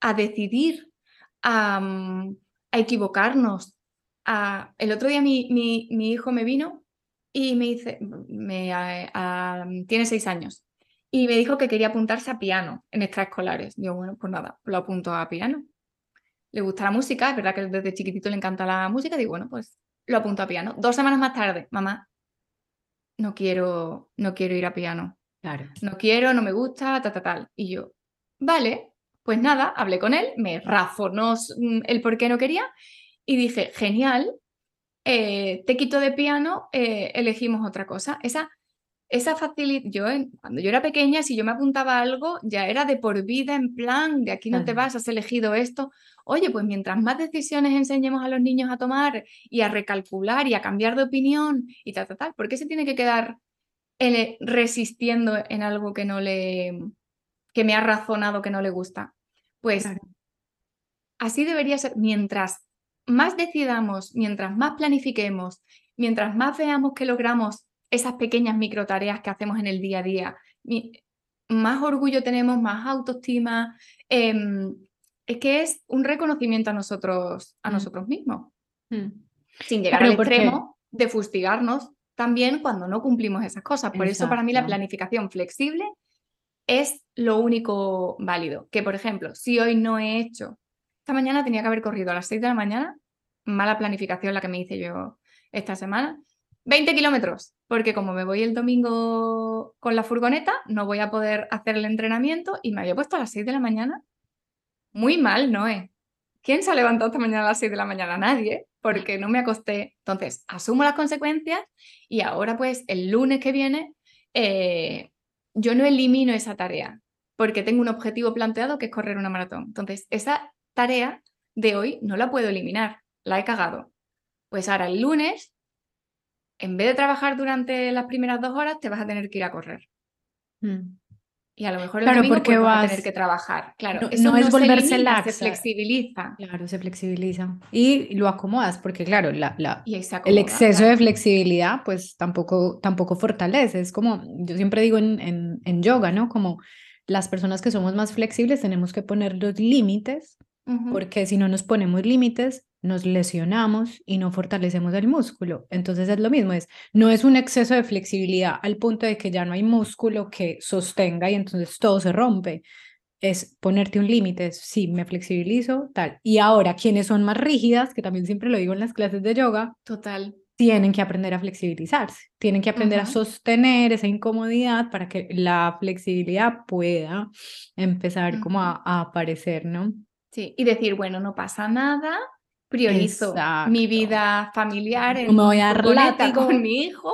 a decidir, a, mm, equivocarnos. A... El otro día mi, mi, mi hijo me vino y me dice, me, tiene seis años, y me dijo que quería apuntarse a piano en extraescolares. Digo, bueno, pues nada, lo apunto a piano. Le gusta la música, es verdad que desde chiquitito le encanta la música, digo, bueno, pues lo apunto a piano. Dos semanas más tarde, mamá, no quiero, no quiero ir a piano. Claro. No quiero, no me gusta, ta, ta, tal. Y yo, vale, pues nada, hablé con él, me razonó mm, el por qué no quería y dije, genial, eh, te quito de piano, eh, elegimos otra cosa. Esa, esa facilidad, yo cuando yo era pequeña, si yo me apuntaba a algo, ya era de por vida, en plan, de aquí no te vas, has elegido esto. Oye, pues mientras más decisiones enseñemos a los niños a tomar y a recalcular y a cambiar de opinión y tal, tal, tal, ¿por qué se tiene que quedar resistiendo en algo que no le, que me ha razonado que no le gusta? Pues así debería ser, mientras más decidamos, mientras más planifiquemos, mientras más veamos que logramos esas pequeñas micro tareas que hacemos en el día a día, más orgullo tenemos, más autoestima. Em, es que es un reconocimiento a nosotros, a mm. nosotros mismos. Mm. Sin llegar al extremo de fustigarnos también cuando no cumplimos esas cosas. Por eso para mí la planificación flexible es lo único válido. Que, por ejemplo, si hoy no he hecho esta mañana tenía que haber corrido a las 6 de la mañana, mala planificación la que me hice yo esta semana, 20 kilómetros, porque como me voy el domingo con la furgoneta, no voy a poder hacer el entrenamiento y me había puesto a las 6 de la mañana. Muy mal, ¿no es? ¿Quién se ha levantado esta mañana a las 6 de la mañana? Nadie, porque no me acosté. Entonces, asumo las consecuencias y ahora pues el lunes que viene eh, yo no elimino esa tarea porque tengo un objetivo planteado que es correr una maratón. Entonces, esa tarea de hoy no la puedo eliminar, la he cagado. Pues ahora el lunes, en vez de trabajar durante las primeras dos horas, te vas a tener que ir a correr. Mm. Y a lo mejor el claro, domingo porque pues, vas... a tener que trabajar. Claro, no, eso no, es volverse se, se flexibiliza. Claro, se flexibiliza. Y lo acomodas, porque claro, la, la, el exceso de flexibilidad pues tampoco, tampoco fortalece. Es como, yo siempre digo en, en, en yoga, ¿no? Como las personas que somos más flexibles tenemos que poner los límites porque si no nos ponemos límites, nos lesionamos y no fortalecemos el músculo. Entonces es lo mismo, es, no es un exceso de flexibilidad al punto de que ya no hay músculo que sostenga y entonces todo se rompe. Es ponerte un límite, sí, me flexibilizo, tal. Y ahora, quienes son más rígidas, que también siempre lo digo en las clases de yoga, total, tienen que aprender a flexibilizarse, tienen que aprender a sostener esa incomodidad para que la flexibilidad pueda empezar como a, a aparecer, ¿no? Sí, y decir, bueno, no pasa nada, priorizo mi vida familiar en me voy a dar con mi hijo,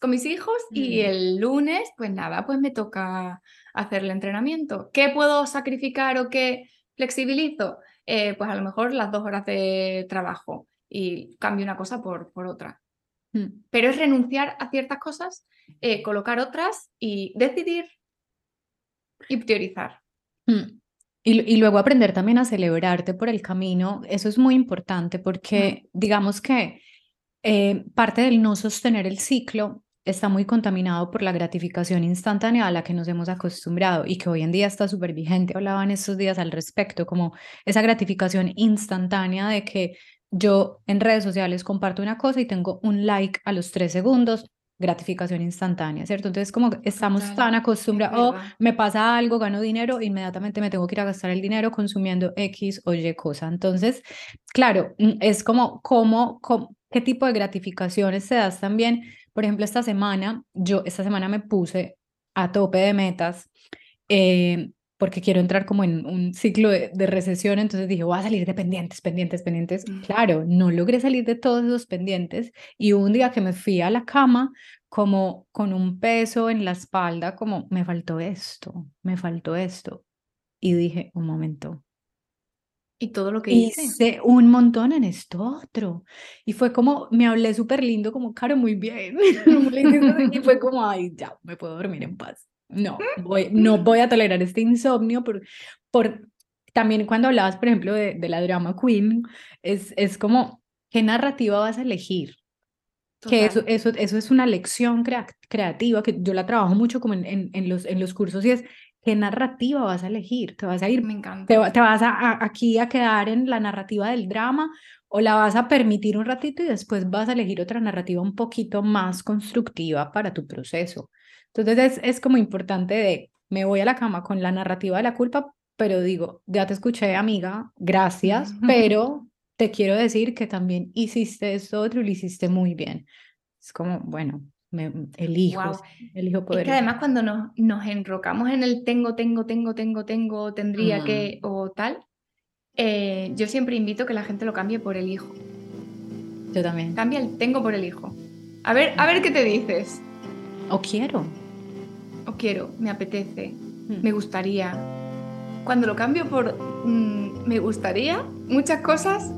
con mis hijos, y el lunes, pues nada, pues me toca hacer el entrenamiento. ¿Qué puedo sacrificar o qué flexibilizo? Eh, pues a lo mejor las dos horas de trabajo y cambio una cosa por, por otra. Mm. Pero es renunciar a ciertas cosas, eh, colocar otras y decidir y priorizar. Mm. Y, luego aprender también a celebrarte por el camino, eso es muy importante porque digamos que eh, parte del no sostener el ciclo está muy contaminado por la gratificación instantánea a la que nos hemos acostumbrado y que hoy en día está súper vigente. Hablaban estos días al respecto, como esa gratificación instantánea de que yo en redes sociales comparto una cosa y tengo un like a los tres segundos, gratificación instantánea, ¿cierto? Entonces, como estamos tan acostumbrados, o me pasa algo, gano dinero, inmediatamente me tengo que ir a gastar el dinero consumiendo X o Y cosa. Entonces, claro, mm, es como, como, qué tipo de gratificaciones te das también por ejemplo, esta semana, yo esta semana me puse a tope de metas. Eh, porque quiero entrar como en un ciclo de, recesión, entonces dije, voy a salir de pendientes, pendientes, pendientes. Mm. Claro, no logré salir de todos esos pendientes y un día que me fui a la cama como con un peso en la espalda, como me faltó esto, me faltó esto. Y dije, un momento. Y todo lo que hice. Hice un montón en esto otro. Y fue como, me hablé súper lindo, como, Caro, muy bien. y fue como, ay, ya, me puedo dormir en paz no, voy, no voy a tolerar este insomnio por, por también cuando hablabas, por ejemplo, de, de la drama queen, es, es como, ¿qué narrativa vas a elegir? Que eso, eso, eso es una lección creativa que yo la trabajo mucho como en, en, los, en los cursos y es, ¿qué narrativa vas a elegir? ¿Te vas a ir, Me encanta. Te, te vas a, aquí a quedar en la narrativa del drama o la vas a permitir un ratito y después vas a elegir otra narrativa un poquito más constructiva para tu proceso? Entonces es, como importante de, me voy a la cama con la narrativa de la culpa, pero digo, ya te escuché, amiga, gracias, pero te quiero decir que también hiciste esto otro y lo hiciste muy bien. Es como, bueno, me, elijo, elijo poder. Es que además cuando nos, nos enrocamos en el tengo, tengo, tengo, tengo, tengo, tendría que o tal, eh, yo siempre invito que la gente lo cambie por el hijo. Yo también. Cambia el tengo por el hijo. A ver, a ver qué te dices. O quiero o quiero, me apetece, hmm. me gustaría. Cuando lo cambio por mm, me gustaría, muchas cosas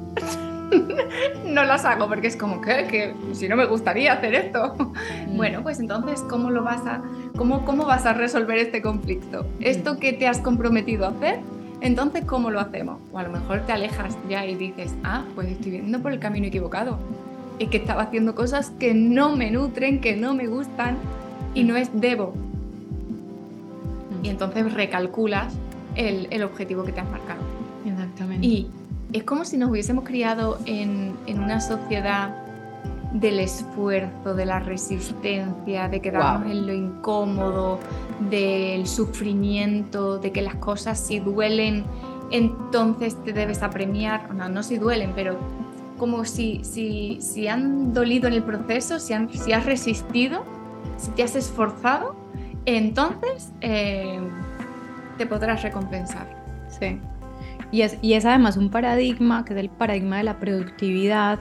no las hago porque es como que, que si no me gustaría hacer esto. Hmm. Bueno, pues entonces, ¿cómo lo vas a, cómo, cómo vas a resolver este conflicto? Hmm. Esto que te has comprometido a hacer, entonces, ¿cómo lo hacemos? O a lo mejor te alejas ya y dices, ah, pues estoy viendo por el camino equivocado. Es que estaba haciendo cosas que no me nutren, que no me gustan y no es debo, y entonces recalculas el, el, objetivo que te has marcado. Exactamente. Y es como si nos hubiésemos criado en, en una sociedad del esfuerzo, de la resistencia, de quedarnos en lo incómodo, del sufrimiento, de que las cosas si duelen, entonces te debes apremiar, no, no si duelen, pero como si, si, si han dolido en el proceso, si, han, si has resistido, si te has esforzado, entonces eh, te podrás recompensar. Sí. Y es, y es además un paradigma, que es el paradigma de la productividad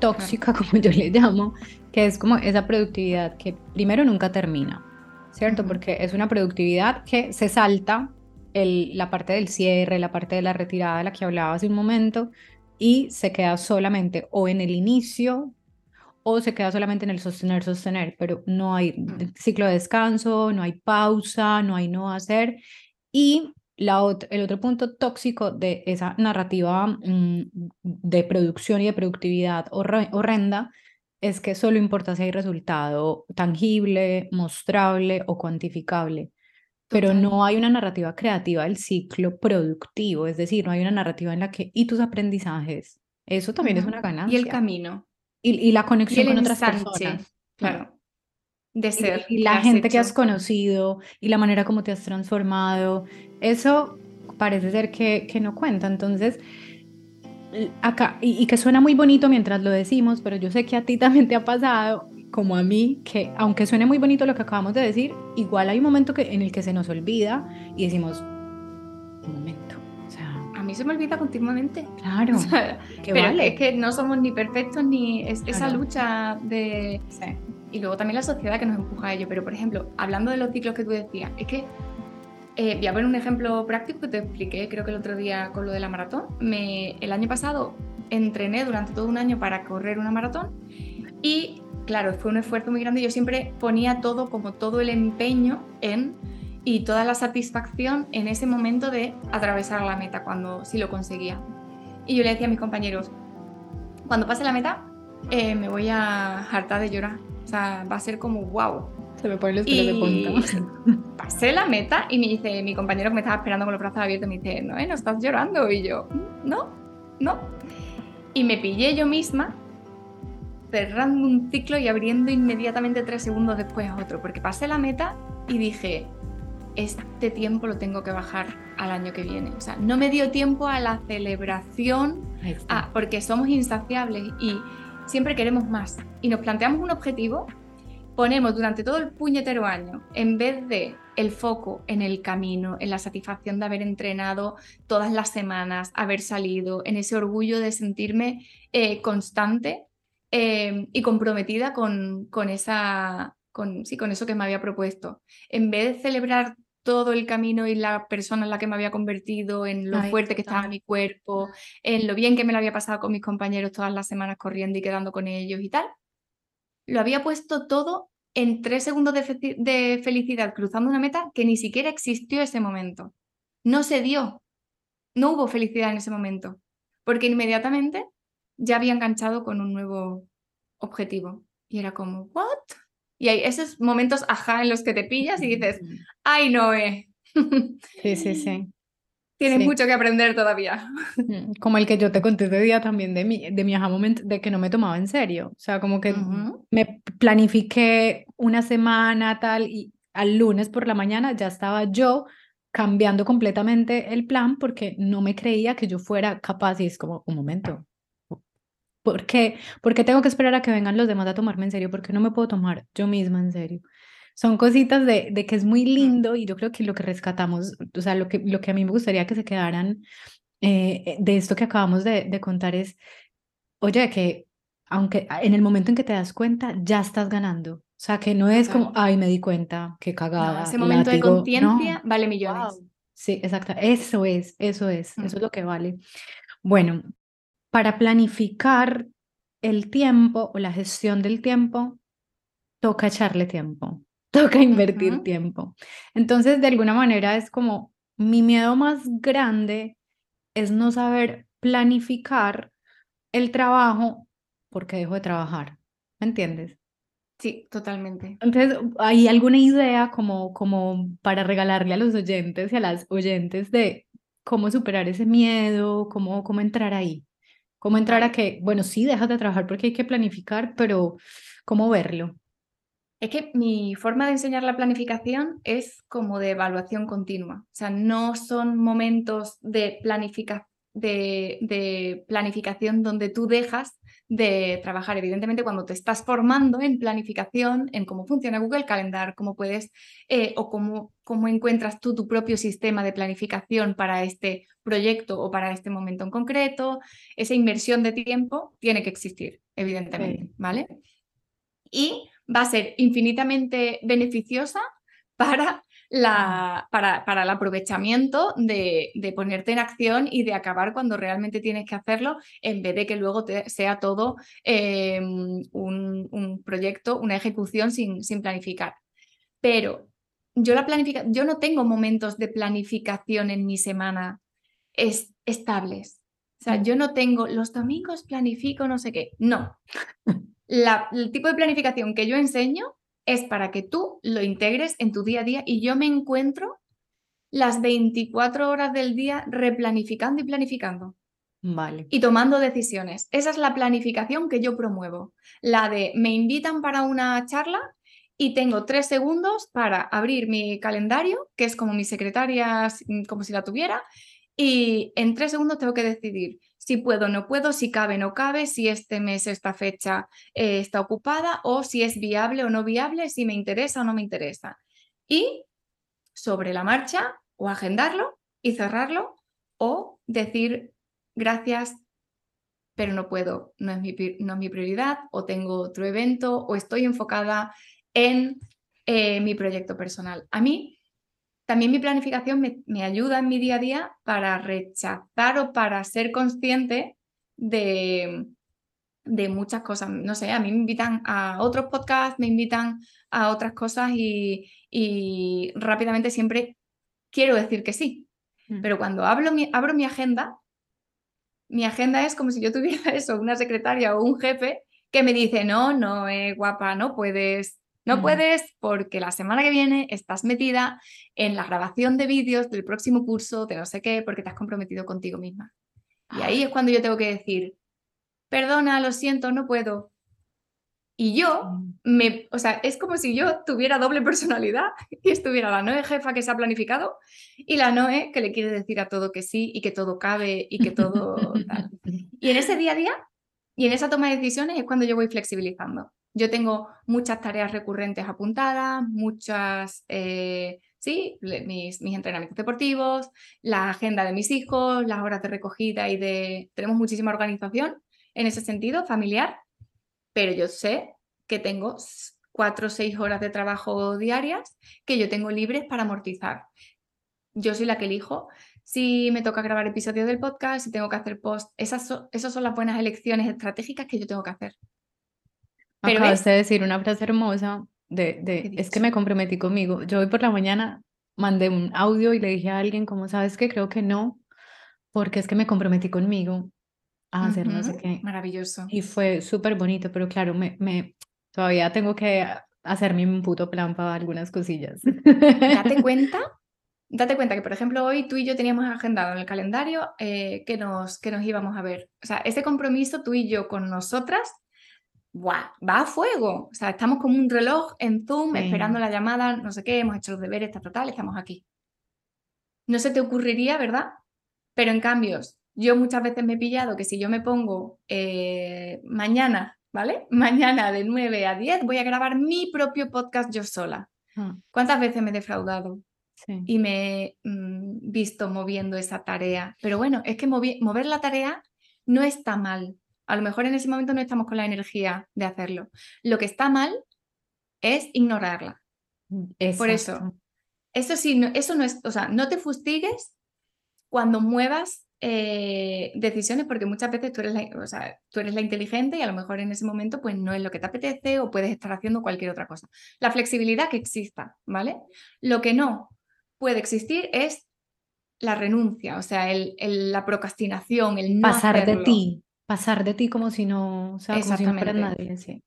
tóxica, como yo le llamo, que es como esa productividad que primero nunca termina, ¿cierto? Porque es una productividad que se salta el, la parte del cierre, la parte de la retirada de la que hablaba hace un momento, y se queda solamente o en el inicio o se queda solamente en el sostener, sostener, pero no hay mm. ciclo de descanso, no hay pausa, no hay no hacer. Y la el otro punto tóxico de esa narrativa mm, de producción y de productividad horrenda es que solo importa si hay resultado tangible, mostrable o cuantificable. Pero no hay una narrativa creativa del ciclo productivo, es decir, no hay una narrativa en la que, y tus aprendizajes, eso también es una ganancia. Y el camino. Y, la conexión con otras personas. Claro. De ser. Y, la gente que has conocido y la manera como te has transformado. Eso parece ser que, que no cuenta. Entonces, acá, y, que suena muy bonito mientras lo decimos, pero yo sé que a ti también te ha pasado, como a mí, que aunque suene muy bonito lo que acabamos de decir, igual hay un momento que, en el que se nos olvida y decimos, un momento a mí se me olvida continuamente. Claro. pero es que no somos ni perfectos ni esa lucha de... Y luego también la sociedad que nos empuja a ello. Pero, por ejemplo, hablando de los ciclos que tú decías, es que eh, voy a poner un ejemplo práctico que te expliqué, creo que el otro día con lo de la maratón. Me, el año pasado entrené durante todo un año para correr una maratón y, claro, fue un esfuerzo muy grande. Yo siempre ponía todo, como todo el empeño en y toda la satisfacción en ese momento de atravesar la meta cuando sí lo conseguía. Y yo le decía a mis compañeros, cuando pase la meta, eh, me voy a hartar de llorar. O sea, va a ser como wow. Se me ponen los pelos de punta. Pasé la meta y me dice, mi compañero que me estaba esperando con los brazos abiertos, me dice, no, no estás llorando. Y yo, no, no. Y me pillé yo misma cerrando un ciclo y abriendo inmediatamente tres segundos después otro, porque pasé la meta y dije, este tiempo lo tengo que bajar al año que viene. O sea, no me dio tiempo a la celebración, porque somos insaciables y siempre queremos más. Y nos planteamos un objetivo ponemos durante todo el puñetero año, en vez de el foco en el camino, en la satisfacción de haber entrenado todas las semanas, haber salido, en ese orgullo de sentirme eh, constante eh, y comprometida con, con, esa, con, sí, con eso que me había propuesto. En vez de celebrar todo el camino y la persona en la que me había convertido, en lo fuerte que estaba mi cuerpo, en lo bien que me lo había pasado con mis compañeros todas las semanas corriendo y quedando con ellos y tal, lo había puesto todo en tres segundos de, felicidad cruzando una meta que ni siquiera existió ese momento. No se dio. No hubo felicidad en ese momento. Porque inmediatamente ya había enganchado con un nuevo objetivo. Y era como, ¿what? Y hay esos momentos ajá en los que te pillas y dices, ¡ay, Noé! Sí, sí, sí. Tienes mucho que aprender todavía. Mm, como el que yo te conté ese día también de mi, de mi aha moment, de que no me tomaba en serio. O sea, como que me planifiqué una semana tal y al lunes por la mañana ya estaba yo cambiando completamente el plan porque no me creía que yo fuera capaz y es como un momento. ¿Por qué? ¿Por qué tengo que esperar a que vengan los demás a tomarme en serio? ¿Por qué no me puedo tomar yo misma en serio? Son cositas de, de, que es muy lindo y yo creo que lo que rescatamos, o sea, lo que, lo que a mí me gustaría que se quedaran eh, de esto que acabamos de, de contar es, oye, que aunque en el momento en que te das cuenta, ya estás ganando. O sea, que no es como, ay, me di cuenta, qué cagada. ese momento de conciencia vale millones. Sí, exacto. Eso es, eso es, eso es lo que vale. Bueno, para planificar el tiempo o la gestión del tiempo, toca echarle tiempo toca invertir tiempo. Entonces, de alguna manera es como mi miedo más grande es no saber planificar el trabajo porque dejo de trabajar. ¿Me entiendes? Sí, totalmente. Entonces, ¿hay alguna idea como, como para regalarle a los oyentes y a las oyentes de cómo superar ese miedo, cómo, cómo entrar ahí? ¿Cómo entrar a que, bueno, sí, dejas de trabajar porque hay que planificar, pero ¿cómo verlo? Es que mi forma de enseñar la planificación es como de evaluación continua. O sea, no son momentos de, de, planificación donde tú dejas de trabajar. Evidentemente, cuando te estás formando en planificación, en cómo funciona Google Calendar, cómo puedes eh, o cómo, cómo encuentras tú tu propio sistema de planificación para este proyecto o para este momento en concreto, esa inversión de tiempo tiene que existir, evidentemente, ¿vale? Y va a ser infinitamente beneficiosa para, la, para, para el aprovechamiento de, de, ponerte en acción y de acabar cuando realmente tienes que hacerlo, en vez de que luego sea todo em, un, un, proyecto, una ejecución sin, sin planificar. Pero yo, la planifica yo no tengo momentos de planificación en mi semana es, estables. O sea, yo no tengo los domingos planifico no sé qué. No. el tipo de planificación que yo enseño es para que tú lo integres en tu día a día y yo me encuentro las 24 horas del día replanificando y planificando. Vale. Y tomando decisiones. Esa es la planificación que yo promuevo. La de me invitan para una charla y tengo tres segundos para abrir mi calendario, que es como mi secretaria, como si la tuviera, y en tres segundos tengo que decidir si puedo no puedo, si cabe no cabe, si este mes, esta fecha eh, está ocupada o si es viable o no viable, si me interesa o no me interesa. Y sobre la marcha o agendarlo y cerrarlo o decir gracias, pero no puedo, no es mi, no es mi prioridad o tengo otro evento o estoy enfocada en eh, mi proyecto personal. A mí también mi planificación me, ayuda en mi día a día para rechazar o para ser consciente de, de muchas cosas. No sé, a mí me invitan a otros podcasts, me invitan a otras cosas y, y rápidamente siempre quiero decir que sí. Mm. Pero cuando hablo abro mi agenda, mi agenda es como si yo tuviera eso, una secretaria o un jefe que me dice, no, no, eh, guapa, no puedes, no puedes porque la semana que viene estás metida en la grabación de vídeos del próximo curso, de no sé qué, porque te has comprometido contigo misma. Y ahí es cuando yo tengo que decir, perdona, lo siento, no puedo. Y yo, mm. me, o sea, es como si yo tuviera doble personalidad y estuviera la Noé jefa que se ha planificado y la Noé que le quiere decir a todo que sí y que todo cabe y que todo... Y en ese día a día y en esa toma de decisiones es cuando yo voy flexibilizando. Yo tengo muchas tareas recurrentes apuntadas, muchas, eh, sí, mis, entrenamientos deportivos, la agenda de mis hijos, las horas de recogida y de... Tenemos muchísima organización en ese sentido, familiar, pero yo sé que tengo cuatro o seis horas de trabajo diarias que yo tengo libres para amortizar. Yo soy la que elijo si me toca grabar episodios del podcast, si tengo que hacer post. Esas, esas son las buenas elecciones estratégicas que yo tengo que hacer. Pero Acabas de decir una frase hermosa de, de es que me comprometí conmigo. Yo hoy por la mañana mandé un audio y le dije a alguien, como sabes que creo que no, porque es que me comprometí conmigo a hacer no sé qué. Maravilloso. Y fue súper bonito, pero claro, me, me, todavía tengo que hacerme un puto plan para algunas cosillas. Date cuenta, date cuenta que, por ejemplo, hoy tú y yo teníamos agendado en el calendario eh, que, nos, que nos íbamos a ver. O sea, ese compromiso tú y yo con nosotras va a fuego. O sea, estamos como un reloj en Zoom esperando la llamada, no sé qué, hemos hecho los deberes, está total, estamos aquí. No se te ocurriría, ¿verdad? Pero en cambio, yo muchas veces me he pillado que si yo me pongo eh, mañana, ¿vale? Mañana de 9 a 10 voy a grabar mi propio podcast yo sola. Ah. ¿Cuántas veces me he defraudado? Y me he mm, visto moviendo esa tarea. Pero bueno, es que mover la tarea no está mal. A lo mejor en ese momento no estamos con la energía de hacerlo. Lo que está mal es ignorarla. Por eso, eso sí, no, eso no es, o sea, no te fustigues cuando muevas eh, decisiones porque muchas veces tú eres, la, o sea, tú eres la inteligente y a lo mejor en ese momento pues no es lo que te apetece o puedes estar haciendo cualquier otra cosa. La flexibilidad que exista, ¿vale? Lo que no puede existir es la renuncia, o sea, el, la procrastinación, el no pasar de ti, pasar de ti como si no, o sea, como si no nadie. Sí.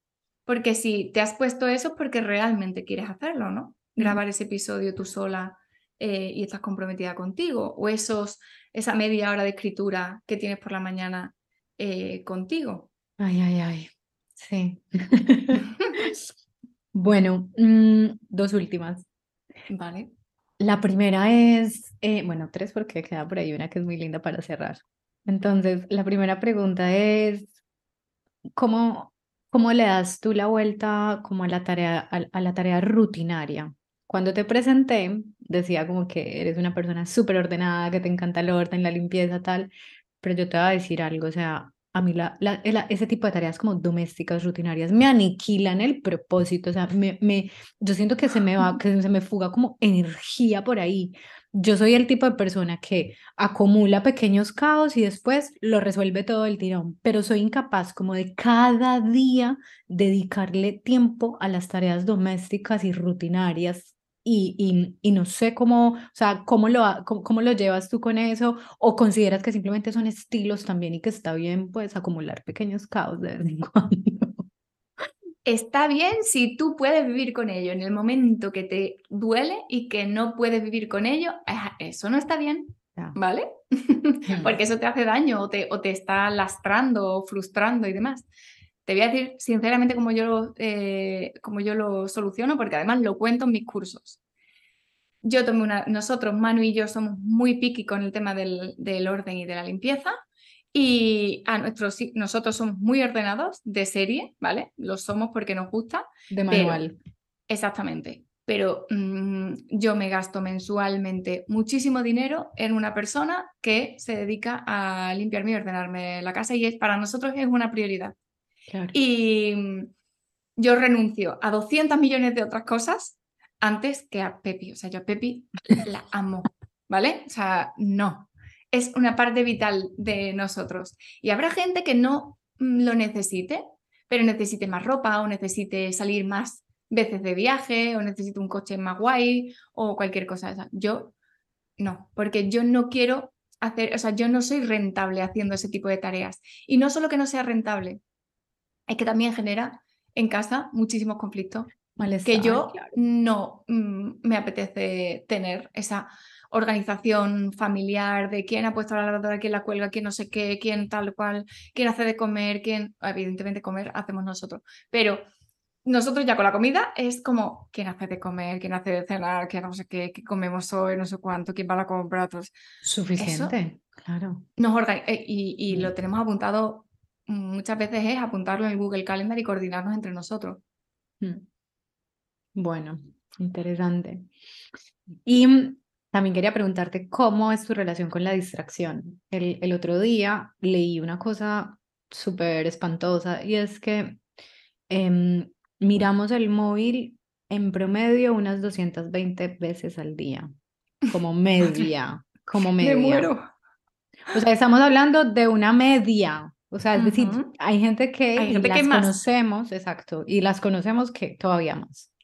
Porque si te has puesto eso es porque realmente quieres hacerlo, ¿no? Grabar ese episodio tú sola eh, y estás comprometida contigo, o esos, esa media hora de escritura que tienes por la mañana eh, contigo. Ay, ay, ay. Sí. bueno, mm, dos últimas. Vale. La primera es, eh, bueno, tres porque queda por ahí una que es muy linda para cerrar. Entonces, la primera pregunta es, ¿cómo, cómo le das tú la vuelta como a la tarea, a, la tarea rutinaria? Cuando te presenté, decía como que eres una persona súper ordenada, que te encanta el orden, la limpieza, tal, pero yo te voy a decir algo, o sea, a mí la, ese tipo de tareas como domésticas, rutinarias, me aniquilan el propósito, o sea, me, me, yo siento que se me va, que se me fuga como energía por ahí. Yo soy el tipo de persona que acumula pequeños caos y después lo resuelve todo el tirón, pero soy incapaz como de cada día dedicarle tiempo a las tareas domésticas y rutinarias y, y, no sé cómo, o sea, cómo lo, cómo, lo llevas tú con eso o consideras que simplemente son estilos también y que está bien pues acumular pequeños caos de vez en cuando. Está bien si tú puedes vivir con ello en el momento que te duele y que no puedes vivir con ello, eso no está bien, ¿vale? Porque eso te hace daño o te, o te está lastrando o frustrando y demás. Te voy a decir sinceramente cómo yo, eh, yo lo soluciono, porque además lo cuento en mis cursos. Yo tomé una, nosotros, Manu y yo, somos muy piqui con el tema del, orden y de la limpieza. Y a nuestros, nosotros somos muy ordenados de serie, ¿vale? Lo somos porque nos gusta. De manual. exactamente. Pero mm, yo me gasto mensualmente muchísimo dinero en una persona que se dedica a limpiarme y ordenarme la casa y es, para nosotros es una prioridad. Y mm, yo renuncio a 200 millones de otras cosas antes que a Pepi. O sea, yo a Pepi la amo, ¿vale? O sea, no. Es una parte vital de nosotros. Y habrá gente que no mm, lo necesite, pero necesite más ropa o necesite salir más veces de viaje o necesite un coche más guay o cualquier cosa. Yo no, porque yo no quiero hacer, o sea, yo no soy rentable haciendo ese tipo de tareas. Y no solo que no sea rentable, es que también genera en casa muchísimos conflictos que yo no mm, me apetece tener esa organización familiar de quién ha puesto la lavadora, quién la cuelga, quién no sé qué, quién tal cual, quién hace de comer, quién, evidentemente comer hacemos nosotros, pero nosotros ya con la comida es como quién hace de comer, quién hace de cenar, quién no sé qué, qué comemos hoy, no sé cuánto, quién va a la compra, Suficiente, claro. Nos eh, y, y, lo tenemos apuntado muchas veces es apuntarlo en el Google Calendar y coordinarnos entre nosotros. Mm. Bueno, interesante. Y mm, también quería preguntarte cómo es tu relación con la distracción. El, el otro día leí una cosa súper espantosa y es que em, miramos el móvil en promedio unas 220 veces al día, como media, como media. Me muero. O sea, estamos hablando de una media. O sea, es decir, hay gente que, hay gente las que más. conocemos, exacto, y las conocemos que todavía más.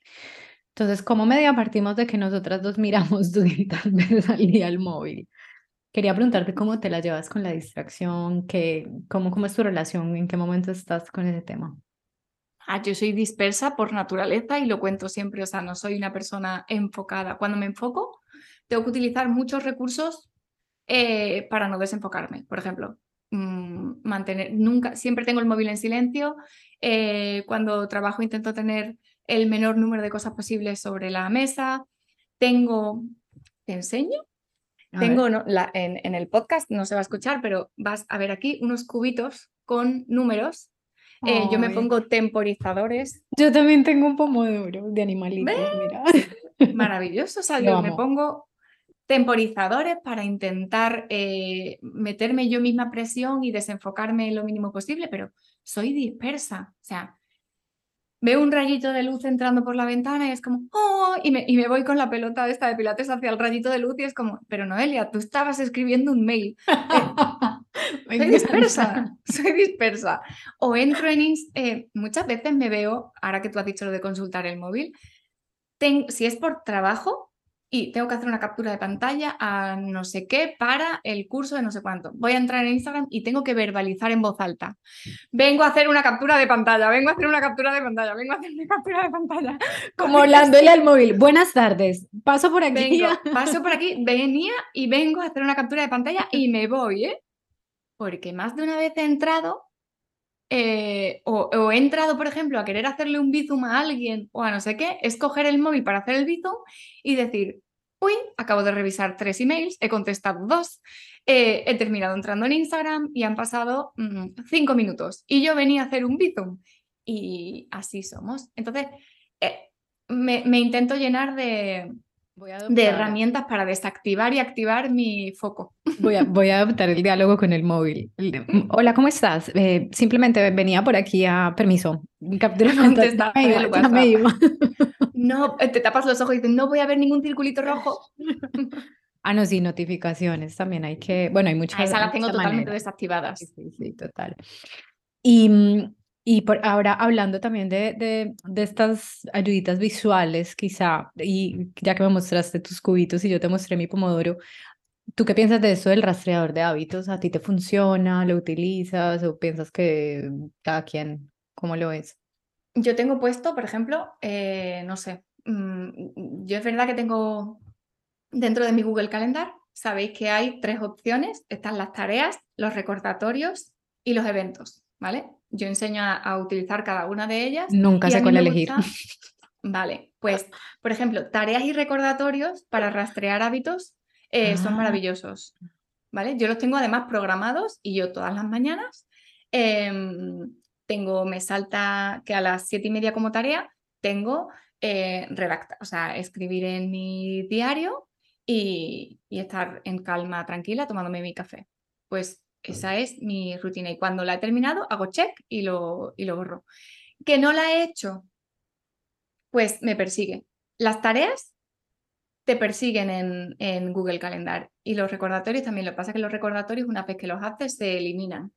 Entonces, como media partimos de que nosotras dos miramos 200 veces al día el móvil. Quería preguntarte cómo te la llevas con la distracción, que, cómo, cómo es tu relación, en qué momento estás con ese tema. Ah, yo soy dispersa por naturaleza y lo cuento siempre, o sea, no soy una persona enfocada. Cuando me enfoco, tengo que utilizar muchos recursos eh, para no desenfocarme. Por ejemplo, mmm, mantener, nunca, siempre tengo el móvil en silencio. Eh, cuando trabajo intento tener el menor número de cosas posibles sobre la mesa. Tengo, ¿te enseño? A Tengo no, la, en, en el podcast, no se va a escuchar, pero vas a ver aquí unos cubitos con números. Eh, yo me pongo temporizadores Yo también tengo un pomodoro de animalitos, ¿Ves? mira. maravillosos. O sea, yo me pongo temporizadores para intentar eh, meterme yo misma presión y desenfocarme lo mínimo posible, pero soy dispersa. O sea, veo un rayito de luz entrando por la ventana y es como, ¡oh! Y me, y me voy con la pelota esta de pilates hacia el rayito de luz y es como, pero Noelia, tú estabas escribiendo un mail. Me Soy dispersa, soy dispersa. O entro en eh, muchas veces me veo, ahora que tú has dicho lo de consultar el móvil, ten- si es por trabajo y tengo que hacer una captura de pantalla a no sé qué para el curso de no sé cuánto, voy a entrar en Instagram y tengo que verbalizar en voz alta. Vengo a hacer una captura de pantalla, vengo a hacer una captura de pantalla, vengo a hacer una captura de pantalla. Como hablándole al móvil. Buenas tardes. Paso por aquí. Vengo, paso por aquí, venía y vengo a hacer una captura de pantalla y me voy, ¿eh? Porque más de una vez he entrado, eh, o, he entrado, por ejemplo, a querer hacerle un bizum a alguien o a no sé qué, es coger el móvil para hacer el bizum y decir, uy, acabo de revisar tres emails, he contestado dos, eh, he terminado entrando en Instagram y han pasado mm, cinco minutos y yo venía a hacer un bizum. Y así somos. Entonces, eh, me intento llenar de, Voy a de herramientas para desactivar y activar mi foco. voy a, voy a adoptar el diálogo con el móvil. El de, Hola, ¿cómo estás? Eh, simplemente venía por aquí a permiso. Captura pantalla. No, eh, te tapas los ojos y dices, no voy a ver ningún circulito rojo. Ah, no, sí, notificaciones también hay que, bueno, hay A muchas. esas las tengo totalmente maneras. Sí, desactivadas. sí, sí, total. Y, mm, y por ahora hablando también de, de, de estas ayuditas visuales, quizá, y ya que me mostraste tus cubitos y yo te mostré mi pomodoro, ¿tú qué piensas de eso del rastreador de hábitos? ¿A ti te funciona? ¿Lo utilizas? ¿O piensas que cada quien, cómo lo ves? Yo tengo puesto, por ejemplo, eh, no sé, mm, yo es verdad que tengo dentro de mi Google Calendar, sabéis que hay tres opciones, están las tareas, los recordatorios y los eventos, ¿vale? Yo enseño a, a utilizar cada una de ellas. Nunca sé cuál elegir. gusta- Vale, pues, por ejemplo, tareas y recordatorios para rastrear hábitos eh, son Ah. maravillosos, ¿vale? Yo los tengo además programados y yo todas las mañanas em, tengo, me salta que a las siete y media como tarea tengo eh, redactar, o sea, escribir en mi diario y, y estar en calma, tranquila, tomándome mi café. Pues esa es mi rutina y cuando la he terminado hago check y lo, y lo borro. Que no la he hecho, pues me persigue. Las tareas te persiguen en, en Google Calendar y los recordatorios también. Lo que pasa es que los recordatorios, una vez que los haces, se eliminan.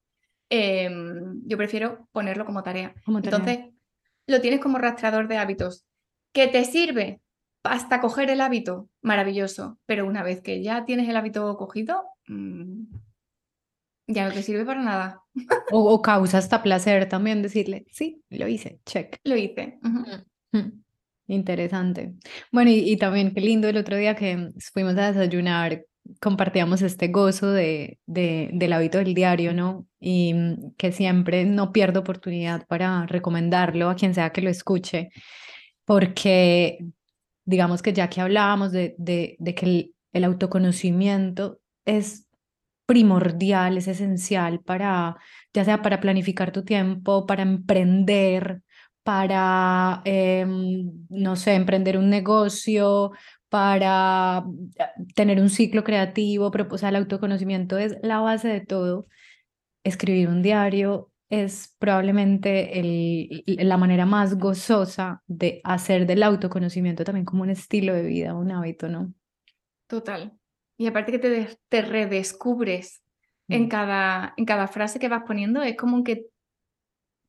Em, yo prefiero ponerlo como tarea. Como tarea. Entonces, lo tienes como rastreador de hábitos. ¿Que te sirve hasta coger el hábito? Maravilloso. Pero una vez que ya tienes el hábito cogido, mm, ya no te sirve para nada. O, o causa hasta placer también decirle, sí, lo hice, check. Lo hice. Mm, Interesante. Bueno, y, y también qué lindo el otro día que fuimos a desayunar, compartíamos este gozo de, de, del hábito del diario, ¿no? Y mm, que siempre no pierdo oportunidad para recomendarlo a quien sea que lo escuche, porque digamos que ya que hablábamos de, de, de que el, el autoconocimiento es primordial, es esencial para, ya sea para planificar tu tiempo, para emprender, para, em, no sé, emprender un negocio, para eh, tener un ciclo creativo, pero el autoconocimiento es la base de todo. Escribir un diario es probablemente la manera más gozosa de hacer del autoconocimiento también como un estilo de vida, un hábito, ¿no? Total. Y aparte que te, te redescubres en, mm. cada, en cada frase que vas poniendo, es como que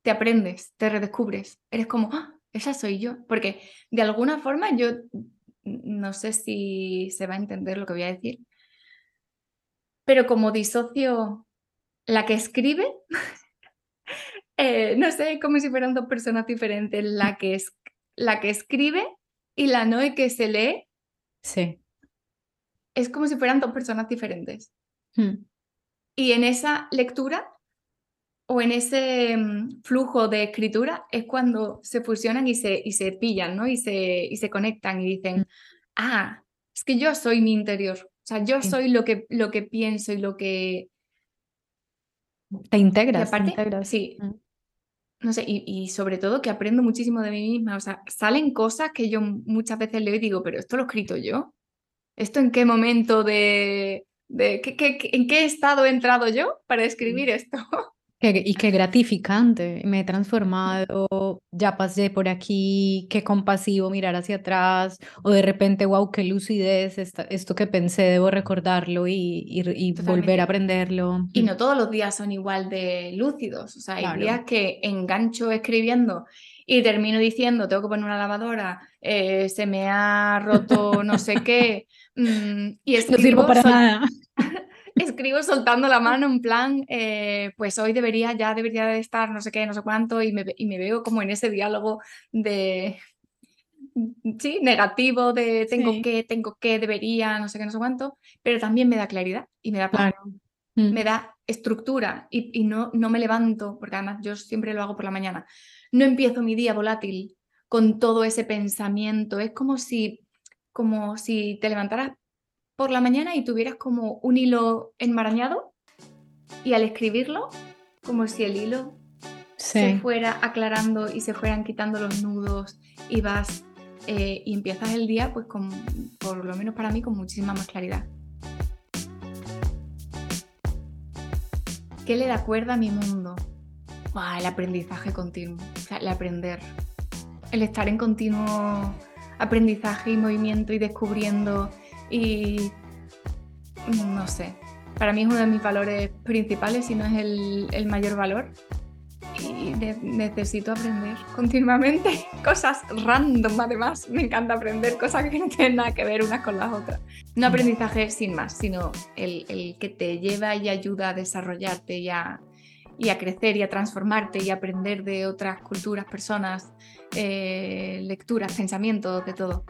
te aprendes, te redescubres. Eres como, ¡Ah! esa soy yo. Porque de alguna forma yo no sé si se va a entender lo que voy a decir, pero como disocio la que escribe, eh, no sé, como si fueran dos personas diferentes, la que, es, la que escribe y la Noe que se lee. Sí. Es como si fueran dos personas diferentes. Hmm. Y en esa lectura o en ese mm, flujo de escritura es cuando se fusionan y se, y se pillan, ¿no? Y se, y se conectan y dicen, mm. ah, es que yo soy mi interior, o sea, yo soy lo que, lo que pienso y lo que... Te integras. aparte, te integras. sí. Mm. No sé, y, y, sobre todo que aprendo muchísimo de mí misma, o sea, salen cosas que yo muchas veces leo y digo, pero esto lo he escrito yo. ¿Esto en qué momento de... de ¿qué, qué, en qué estado he entrado yo para escribir esto? y qué gratificante, me he transformado, ya pasé por aquí, qué compasivo mirar hacia atrás, o de repente, wow, qué lucidez, esto que pensé, debo recordarlo y, y, volver a aprenderlo. Y no todos los días son igual de lúcidos, o sea, hay días que engancho escribiendo y termino diciendo, tengo que poner una lavadora, eh, se me ha roto no sé qué, mm, y escribo... No sirvo para nada. Escribo soltando la mano en plan, eh, pues hoy debería, ya debería de estar no sé qué, no sé cuánto, y me, y me veo como en ese diálogo de, sí, negativo de tengo que, tengo que, debería, no sé qué, no sé cuánto, pero también me da claridad y me da mm. me da estructura y, y, no, no me levanto, porque además yo siempre lo hago por la mañana, no empiezo mi día volátil con todo ese pensamiento, es como si, como si te levantaras por la mañana y tuvieras como un hilo enmarañado y al escribirlo, como si el hilo se fuera aclarando y se fueran quitando los nudos y vas eh, y empiezas el día pues con, por lo menos para mí, con muchísima más claridad. ¿Qué le da cuerda a mi mundo? el aprendizaje continuo, o sea, el aprender, el estar en continuo aprendizaje y movimiento y descubriendo y no sé, para mí es uno de mis valores principales, si no es el, mayor valor. Y necesito aprender continuamente cosas random, además. Me encanta aprender cosas que no tienen nada que ver unas con las otras. No aprendizaje sin más, sino el, que te lleva y ayuda a desarrollarte y a, y a crecer y a transformarte y a aprender de otras culturas, personas, eh, lecturas, pensamientos, de todo.